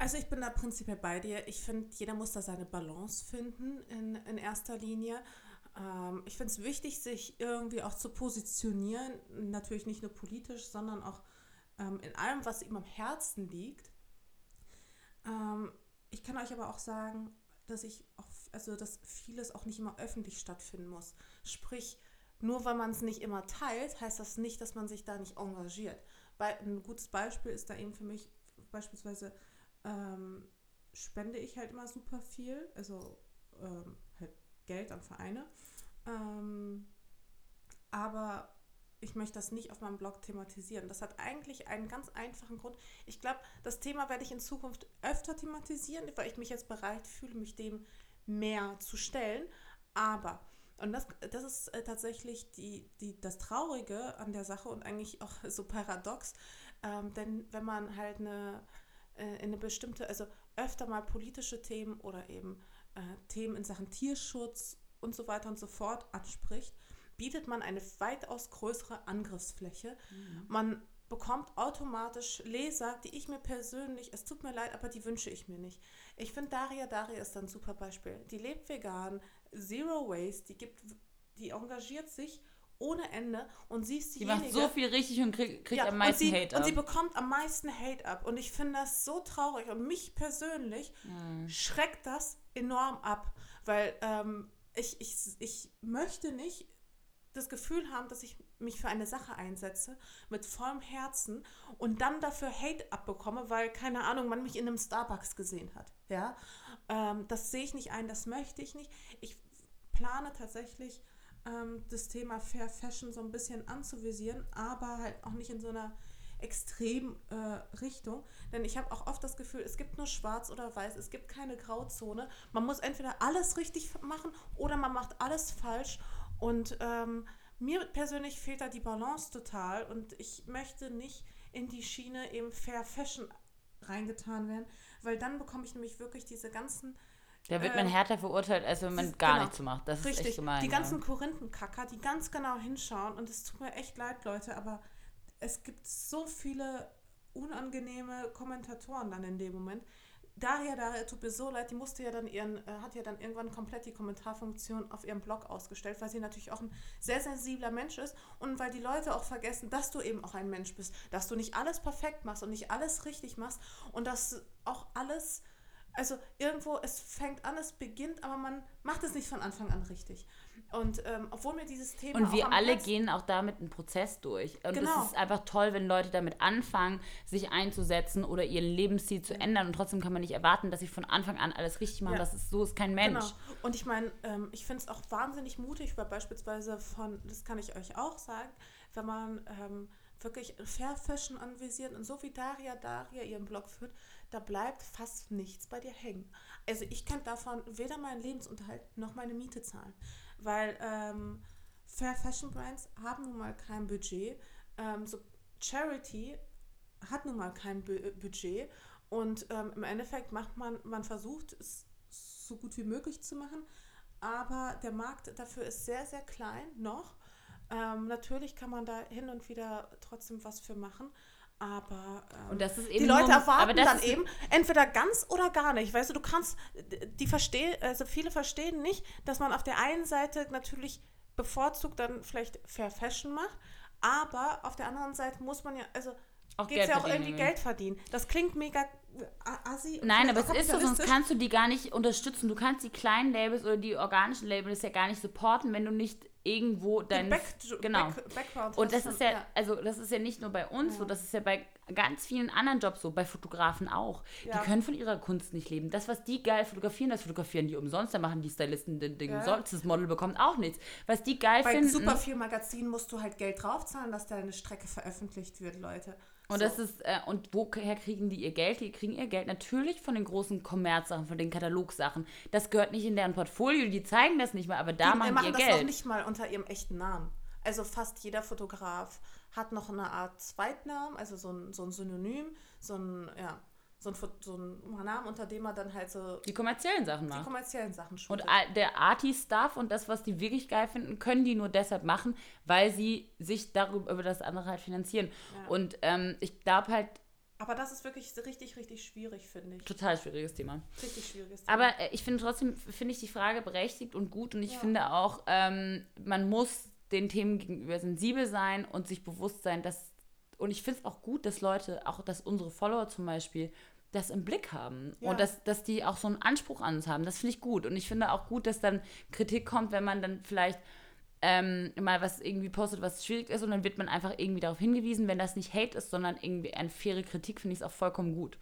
Also ich bin da prinzipiell bei dir. Ich finde, jeder muss da seine Balance finden in, in erster Linie. Ähm, ich finde es wichtig, sich irgendwie auch zu positionieren, natürlich nicht nur politisch, sondern auch ähm, in allem, was ihm am Herzen liegt. Ähm, ich kann euch aber auch sagen, dass ich auch, also dass vieles auch nicht immer öffentlich stattfinden muss. Sprich, nur weil man es nicht immer teilt, heißt das nicht, dass man sich da nicht engagiert. Bei, ein gutes Beispiel ist da eben für mich beispielsweise ähm, spende ich halt immer super viel, also ähm, halt Geld an Vereine. Ähm, aber ich möchte das nicht auf meinem Blog thematisieren. Das hat eigentlich einen ganz einfachen Grund. Ich glaube, das Thema werde ich in Zukunft öfter thematisieren, weil ich mich jetzt bereit fühle, mich dem mehr zu stellen. Aber und das, das ist äh, tatsächlich die, die, das Traurige an der Sache und eigentlich auch [laughs] so paradox. Ähm, denn wenn man halt eine, äh, in eine bestimmte, also öfter mal politische Themen oder eben äh, Themen in Sachen Tierschutz und so weiter und so fort anspricht, bietet man eine weitaus größere Angriffsfläche. Mhm. Man bekommt automatisch Leser, die ich mir persönlich, es tut mir leid, aber die wünsche ich mir nicht. Ich finde Daria Daria ist ein super Beispiel. Die lebt vegan, Zero Waste, die gibt, die engagiert sich ohne Ende und sie ist diejenige... Die macht so viel richtig und krieg, kriegt ja, am meisten sie, Hate ab. Und sie bekommt am meisten Hate ab. Und ich finde das so traurig. Und mich persönlich mhm. schreckt das enorm ab. Weil ähm, ich, ich, ich möchte nicht das Gefühl haben, dass ich mich für eine Sache einsetze mit vollem Herzen und dann dafür Hate abbekomme, weil, keine Ahnung, man mich in einem Starbucks gesehen hat. Ja, ähm, das sehe ich nicht ein, das möchte ich nicht. Ich plane tatsächlich ähm, das Thema Fair Fashion so ein bisschen anzuvisieren, aber halt auch nicht in so einer extrem äh, Richtung. Denn ich habe auch oft das Gefühl, es gibt nur schwarz oder weiß, es gibt keine Grauzone. Man muss entweder alles richtig machen oder man macht alles falsch. Und ähm, mir persönlich fehlt da die Balance total und ich möchte nicht in die Schiene eben Fair Fashion reingetan werden, weil dann bekomme ich nämlich wirklich diese ganzen. Da wird man äh, härter verurteilt, als wenn man gar genau, nichts macht. Das richtig, ist echt gemein. Die ganzen ja. Korinthenkacker, die ganz genau hinschauen und es tut mir echt leid, Leute, aber es gibt so viele unangenehme Kommentatoren dann in dem Moment, Daria, Daria, tut mir so leid, die musste ja dann ihren, äh, hat ja dann irgendwann komplett die Kommentarfunktion auf ihrem Blog ausgestellt, weil sie natürlich auch ein sehr sensibler Mensch ist und weil die Leute auch vergessen, dass du eben auch ein Mensch bist, dass du nicht alles perfekt machst und nicht alles richtig machst und dass auch alles also irgendwo, es fängt an, es beginnt, aber man macht es nicht von Anfang an richtig. Und ähm, obwohl mir dieses Thema. Und wir alle Herzen gehen auch damit einen Prozess durch. Und genau. es ist einfach toll, wenn Leute damit anfangen, sich einzusetzen oder ihren Lebensstil zu ändern. Und trotzdem kann man nicht erwarten, dass sie von Anfang an alles richtig machen. Ja. Das ist so ist kein Mensch. Genau. Und ich meine, ähm, ich finde es auch wahnsinnig mutig, weil beispielsweise von, das kann ich euch auch sagen, wenn man ähm, wirklich Fair Fashion anvisiert und so wie Daria Daria ihren Blog führt, da bleibt fast nichts bei dir hängen. Also ich kann davon weder meinen Lebensunterhalt noch meine Miete zahlen, weil ähm, Fair Fashion Brands haben nun mal kein Budget. Ähm, so Charity hat nun mal kein Bu äh, Budget und ähm, im Endeffekt macht man, man versucht es so gut wie möglich zu machen, aber der Markt dafür ist sehr, sehr klein noch. Ähm, natürlich kann man da hin und wieder trotzdem was für machen, aber ähm, die Leute erwarten dann eben entweder ganz oder gar nicht. Weißt du, du kannst, die verstehen, also viele verstehen nicht, dass man auf der einen Seite natürlich bevorzugt dann vielleicht Fair Fashion macht, aber auf der anderen Seite muss man ja, also geht es ja auch irgendwie Geld verdienen. Das klingt mega assi. Nein, aber es ist so, sonst kannst du die gar nicht unterstützen. Du kannst die kleinen Labels oder die organischen Labels ja gar nicht supporten, wenn du nicht irgendwo dein Back, genau. Back, und das ist ja, ja, also das ist ja nicht nur bei uns ja. so das ist ja bei ganz vielen anderen Jobs so bei Fotografen auch. Ja. die können von ihrer Kunst nicht leben. Das was die geil fotografieren das fotografieren die umsonst. Da machen die Stylisten den Ding ja. das Model bekommt auch nichts. Was die geil bei finden bei super viel Magazinen musst du halt Geld draufzahlen dass deine Strecke veröffentlicht wird Leute und so. das ist, äh, und woher kriegen die ihr Geld? Die kriegen ihr Geld natürlich von den großen Kommerzsachen, von den Katalogsachen. Das gehört nicht in deren Portfolio, die zeigen das nicht mal, aber da die, machen, machen die ihr Geld. Die machen das auch nicht mal unter ihrem echten Namen. Also fast jeder Fotograf hat noch eine Art Zweitnamen, also so ein, so ein Synonym, so ein, ja, so ein, so ein Namen, unter dem er dann halt so. Die kommerziellen Sachen macht. Die kommerziellen Sachen shootet. Und der Arty-Stuff und das, was die wirklich geil finden, können die nur deshalb machen, weil sie sich darüber über das andere halt finanzieren. Ja. Und ähm, ich glaube halt. Aber das ist wirklich richtig, richtig schwierig, finde ich. Total schwieriges Thema. Richtig schwieriges Thema. Aber äh, ich finde trotzdem, finde ich die Frage berechtigt und gut. Und ich ja. finde auch, ähm, man muss den Themen gegenüber sensibel sein und sich bewusst sein, dass und ich finde es auch gut, dass Leute, auch dass unsere Follower zum Beispiel, das im Blick haben ja. und dass, dass die auch so einen Anspruch an uns haben. Das finde ich gut. Und ich finde auch gut, dass dann Kritik kommt, wenn man dann vielleicht ähm, mal was irgendwie postet, was schwierig ist und dann wird man einfach irgendwie darauf hingewiesen. Wenn das nicht Hate ist, sondern irgendwie eine faire Kritik, finde ich es auch vollkommen gut.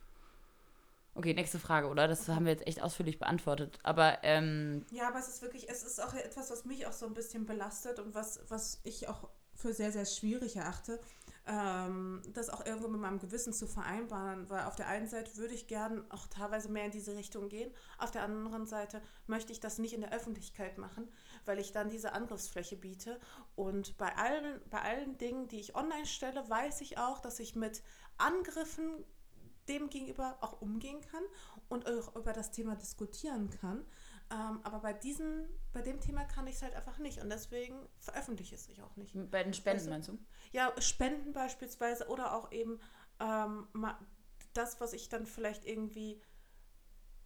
Okay, nächste Frage, oder? Das haben wir jetzt echt ausführlich beantwortet. Aber ähm, ja, aber es ist wirklich, es ist auch etwas, was mich auch so ein bisschen belastet und was, was ich auch für sehr, sehr schwierig erachte ähm, das auch irgendwo mit meinem Gewissen zu vereinbaren, weil auf der einen Seite würde ich gern auch teilweise mehr in diese Richtung gehen, auf der anderen Seite möchte ich das nicht in der Öffentlichkeit machen, weil ich dann diese Angriffsfläche biete und bei allen, bei allen Dingen, die ich online stelle, weiß ich auch, dass ich mit Angriffen dem gegenüber auch umgehen kann und auch über das Thema diskutieren kann. Ähm, aber bei diesem, bei dem Thema kann ich es halt einfach nicht und deswegen veröffentliche ich es auch nicht. Bei den Spenden also, meinst du? Ja, Spenden beispielsweise oder auch eben ähm, das, was ich dann vielleicht irgendwie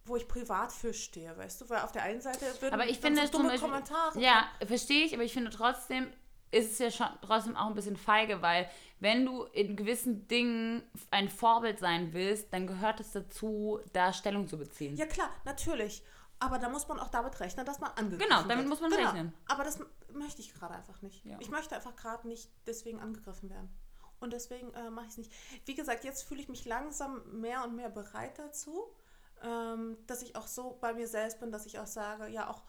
wo ich privat für stehe, weißt du, weil auf der einen Seite würden aber ich finde so dumme Beispiel, Kommentare. Ja, verstehe ich, aber ich finde trotzdem ist es ja schon trotzdem auch ein bisschen feige, weil wenn du in gewissen Dingen ein Vorbild sein willst, dann gehört es dazu, da Stellung zu beziehen. Ja klar, natürlich. Aber da muss man auch damit rechnen, dass man angegriffen wird. Genau, damit wird. muss man genau. rechnen. Aber das möchte ich gerade einfach nicht. Ja. Ich möchte einfach gerade nicht deswegen angegriffen werden. Und deswegen äh, mache ich es nicht. Wie gesagt, jetzt fühle ich mich langsam mehr und mehr bereit dazu, ähm, dass ich auch so bei mir selbst bin, dass ich auch sage, ja, auch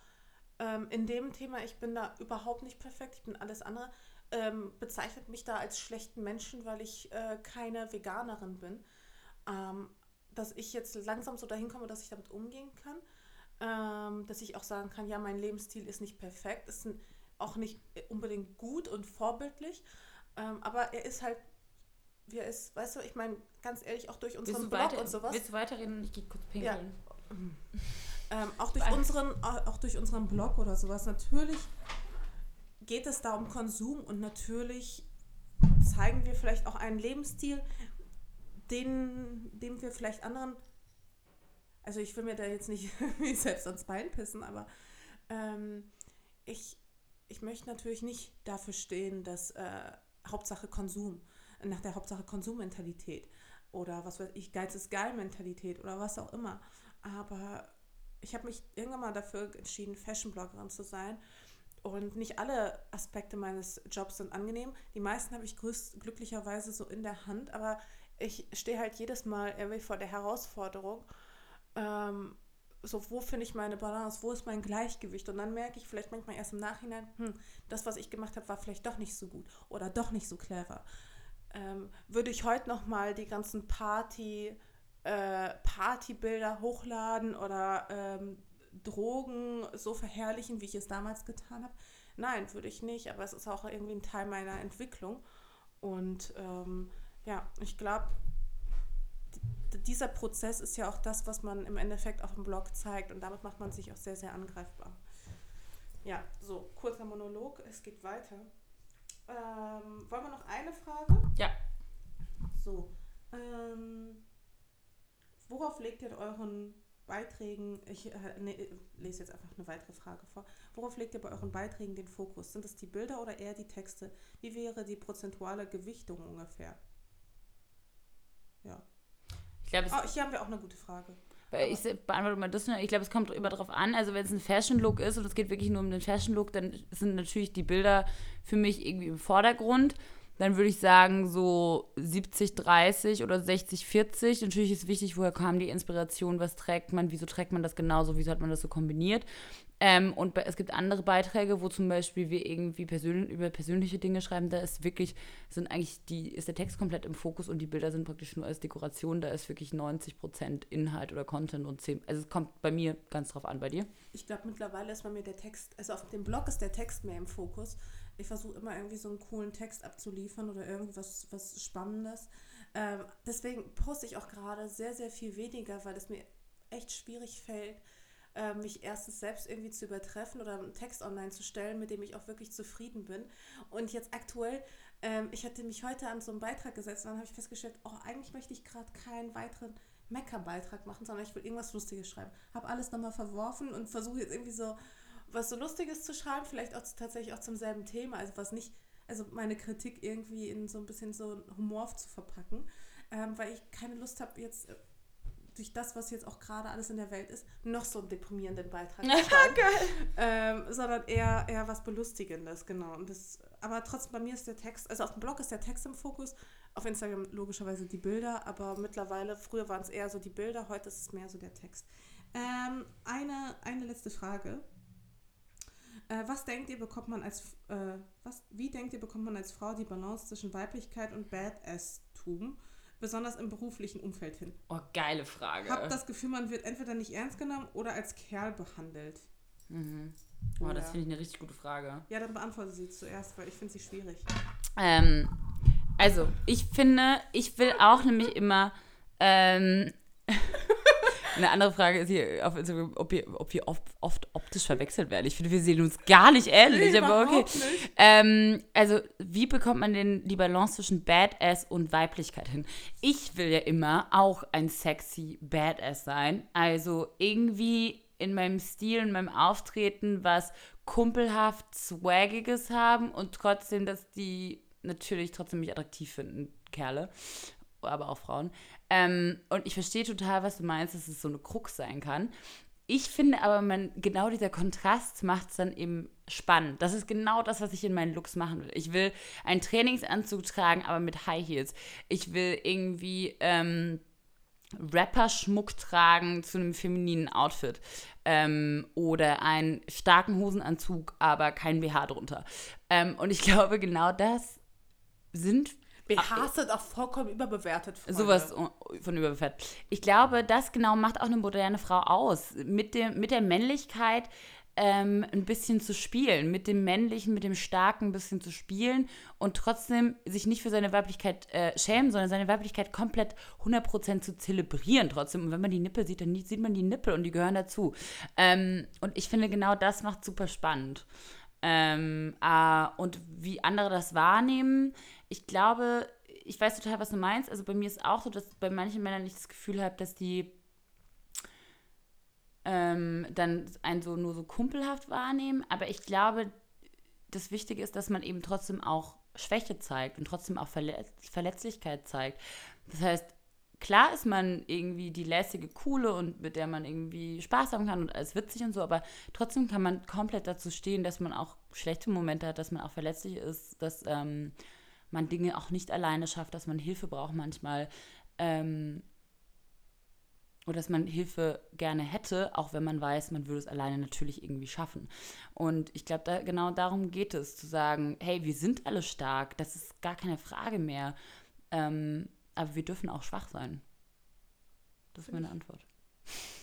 ähm, in dem Thema, ich bin da überhaupt nicht perfekt, ich bin alles andere, ähm, bezeichnet mich da als schlechten Menschen, weil ich äh, keine Veganerin bin. Ähm, dass ich jetzt langsam so dahin komme, dass ich damit umgehen kann ähm, dass ich auch sagen kann, ja, mein Lebensstil ist nicht perfekt, ist auch nicht unbedingt gut und vorbildlich, ähm, aber er ist halt, wie er ist, weißt du, ich meine, ganz ehrlich, auch durch unseren Blog weiter, und sowas. Willst du weiterreden? Ich gehe kurz pinkeln. Ja. [laughs] Ähm, auch, durch unseren, auch durch unseren Blog oder sowas, natürlich geht es da um Konsum und natürlich zeigen wir vielleicht auch einen Lebensstil, den, dem wir vielleicht anderen also ich will mir da jetzt nicht [laughs] selbst ans Bein pissen, aber ähm, ich, ich möchte natürlich nicht dafür stehen, dass äh, Hauptsache Konsum, nach der Hauptsache Konsummentalität oder was weiß ich, Geiz ist geil Mentalität oder was auch immer. Aber ich habe mich irgendwann mal dafür entschieden, Fashion-Bloggerin zu sein. Und nicht alle Aspekte meines Jobs sind angenehm. Die meisten habe ich größt, glücklicherweise so in der Hand, aber ich stehe halt jedes Mal irgendwie vor der Herausforderung, ähm, so, wo finde ich meine Balance, wo ist mein Gleichgewicht? Und dann merke ich vielleicht manchmal erst im Nachhinein, hm, das, was ich gemacht habe, war vielleicht doch nicht so gut oder doch nicht so clever. Ähm, würde ich heute noch mal die ganzen Party, äh, Partybilder hochladen oder ähm, Drogen so verherrlichen, wie ich es damals getan habe? Nein, würde ich nicht, aber es ist auch irgendwie ein Teil meiner Entwicklung. Und ähm, ja, ich glaube, dieser Prozess ist ja auch das, was man im Endeffekt auf dem Blog zeigt und damit macht man sich auch sehr, sehr angreifbar. Ja, so, kurzer Monolog, es geht weiter. Ähm, wollen wir noch eine Frage? Ja. So, ähm, worauf legt ihr euren Beiträgen, ich äh, nee, lese jetzt einfach eine weitere Frage vor, worauf legt ihr bei euren Beiträgen den Fokus? Sind es die Bilder oder eher die Texte? Wie wäre die prozentuale Gewichtung ungefähr? Ja glaube, oh, hier haben wir auch eine gute Frage. Weil ich beantworte mal das nur. Ich glaube, es kommt immer darauf an. Also, wenn es ein Fashion-Look ist und es geht wirklich nur um den Fashion-Look, dann sind natürlich die Bilder für mich irgendwie im Vordergrund. Dann würde ich sagen, so 70, 30 oder 60, 40. Natürlich ist wichtig, woher kam die Inspiration, was trägt man, wieso trägt man das genauso, wieso hat man das so kombiniert. Ähm, und es gibt andere Beiträge, wo zum Beispiel wir irgendwie persönlich, über persönliche Dinge schreiben. Da ist wirklich, sind eigentlich die, ist der Text komplett im Fokus und die Bilder sind praktisch nur als Dekoration. Da ist wirklich 90 Prozent Inhalt oder Content und 10. Also es kommt bei mir ganz drauf an, bei dir. Ich glaube, mittlerweile ist bei mir der Text, also auf dem Blog ist der Text mehr im Fokus. Ich versuche immer irgendwie so einen coolen Text abzuliefern oder irgendwas was Spannendes. Ähm, deswegen poste ich auch gerade sehr, sehr viel weniger, weil es mir echt schwierig fällt, äh, mich erstens selbst irgendwie zu übertreffen oder einen Text online zu stellen, mit dem ich auch wirklich zufrieden bin. Und jetzt aktuell, ähm, ich hatte mich heute an so einen Beitrag gesetzt und dann habe ich festgestellt, oh, eigentlich möchte ich gerade keinen weiteren Mecker-Beitrag machen, sondern ich will irgendwas Lustiges schreiben. Habe alles nochmal verworfen und versuche jetzt irgendwie so was so Lustiges zu schreiben, vielleicht auch tatsächlich auch zum selben Thema, also was nicht, also meine Kritik irgendwie in so ein bisschen so Humor zu verpacken, ähm, weil ich keine Lust habe, jetzt durch das, was jetzt auch gerade alles in der Welt ist, noch so einen deprimierenden Beitrag [laughs] ähm, sondern eher, eher was Belustigendes, genau. Und das, aber trotzdem, bei mir ist der Text, also auf dem Blog ist der Text im Fokus, auf Instagram logischerweise die Bilder, aber mittlerweile, früher waren es eher so die Bilder, heute ist es mehr so der Text. Ähm, eine, eine letzte Frage. Äh, was denkt ihr, bekommt man als, äh, was, wie denkt ihr, bekommt man als Frau die Balance zwischen Weiblichkeit und Badass-Tum? Besonders im beruflichen Umfeld hin? Oh, geile Frage. Hab das Gefühl, man wird entweder nicht ernst genommen oder als Kerl behandelt. Mhm. Oh, ja. das finde ich eine richtig gute Frage. Ja, dann beantworte sie zuerst, weil ich finde sie schwierig. Ähm, also, ich finde, ich will auch nämlich immer ähm, [laughs] Eine andere Frage ist hier auf Instagram, ob wir, ob wir oft, oft optisch verwechselt werden. Ich finde, wir sehen uns gar nicht ähnlich, nee, aber okay. Ähm, also, wie bekommt man denn die Balance zwischen Badass und Weiblichkeit hin? Ich will ja immer auch ein sexy Badass sein. Also irgendwie in meinem Stil, in meinem Auftreten was kumpelhaft Swaggiges haben und trotzdem, dass die natürlich trotzdem mich attraktiv finden, Kerle, aber auch Frauen. Ähm, und ich verstehe total, was du meinst, dass es so eine Krux sein kann. Ich finde aber, man, genau dieser Kontrast macht es dann eben spannend. Das ist genau das, was ich in meinen Looks machen will. Ich will einen Trainingsanzug tragen, aber mit High Heels. Ich will irgendwie ähm, Rapper-Schmuck tragen zu einem femininen Outfit. Ähm, oder einen starken Hosenanzug, aber kein BH drunter. Ähm, und ich [laughs] glaube, genau das sind BHs sind auch vollkommen überbewertet. Freunde. Sowas von überbewertet. Ich glaube, das genau macht auch eine moderne Frau aus. Mit, dem, mit der Männlichkeit ähm, ein bisschen zu spielen, mit dem Männlichen, mit dem Starken ein bisschen zu spielen und trotzdem sich nicht für seine Weiblichkeit äh, schämen, sondern seine Weiblichkeit komplett 100% zu zelebrieren trotzdem. Und wenn man die Nippel sieht, dann sieht man die Nippel und die gehören dazu. Ähm, und ich finde, genau das macht super spannend. Ähm, äh, und wie andere das wahrnehmen, ich glaube, ich weiß total, was du meinst. Also bei mir ist auch so, dass bei manchen Männern ich das Gefühl habe, dass die ähm, dann einen so nur so kumpelhaft wahrnehmen. Aber ich glaube, das Wichtige ist, dass man eben trotzdem auch Schwäche zeigt und trotzdem auch Verletz Verletzlichkeit zeigt. Das heißt, klar ist man irgendwie die lässige, coole und mit der man irgendwie Spaß haben kann und alles witzig und so, aber trotzdem kann man komplett dazu stehen, dass man auch schlechte Momente hat, dass man auch verletzlich ist, dass ähm, man Dinge auch nicht alleine schafft, dass man Hilfe braucht manchmal. Ähm, oder dass man Hilfe gerne hätte, auch wenn man weiß, man würde es alleine natürlich irgendwie schaffen. Und ich glaube, da, genau darum geht es, zu sagen, hey, wir sind alle stark, das ist gar keine Frage mehr. Ähm, aber wir dürfen auch schwach sein. Das ist meine Antwort.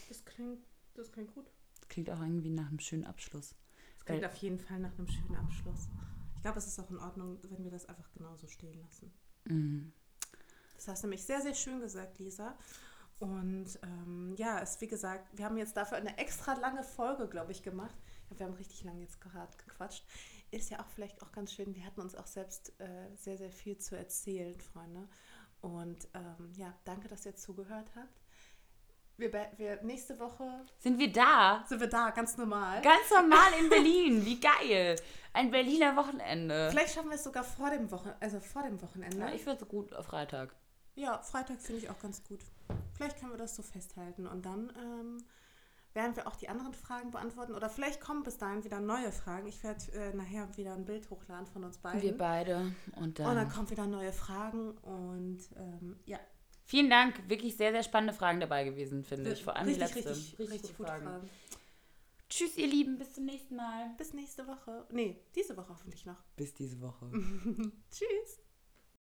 Das klingt, das klingt gut. Das klingt auch irgendwie nach einem schönen Abschluss. Das klingt Weil, auf jeden Fall nach einem schönen Abschluss. Ich glaube, es ist auch in Ordnung, wenn wir das einfach genauso stehen lassen. Mhm. Das hast du nämlich sehr, sehr schön gesagt, Lisa. Und ähm, ja, es wie gesagt, wir haben jetzt dafür eine extra lange Folge, glaube ich, gemacht. Wir haben richtig lange jetzt gerade gequatscht. Ist ja auch vielleicht auch ganz schön, wir hatten uns auch selbst äh, sehr, sehr viel zu erzählen, Freunde. Und ähm, ja, danke, dass ihr zugehört habt. Wir, wir, nächste Woche. Sind wir da? Sind wir da, ganz normal. Ganz normal in [laughs] Berlin. Wie geil. Ein Berliner Wochenende. Vielleicht schaffen wir es sogar vor dem Wochenende. Also vor dem Wochenende. Ja, ich würde so gut auf Freitag. Ja, Freitag finde ich auch ganz gut. Vielleicht können wir das so festhalten und dann ähm, werden wir auch die anderen Fragen beantworten. Oder vielleicht kommen bis dahin wieder neue Fragen. Ich werde äh, nachher wieder ein Bild hochladen von uns beiden. Wir beide. Und dann, und dann kommen wieder neue Fragen und ähm, ja. Vielen Dank. Wirklich sehr, sehr spannende Fragen dabei gewesen, finde ich. Vor allem richtig, die letzte. Richtig, richtig, richtig gute Fragen. Fragen. Tschüss, ihr Lieben. Bis zum nächsten Mal. Bis nächste Woche. Nee, diese Woche hoffentlich noch. Bis diese Woche. [laughs] [laughs] Tschüss.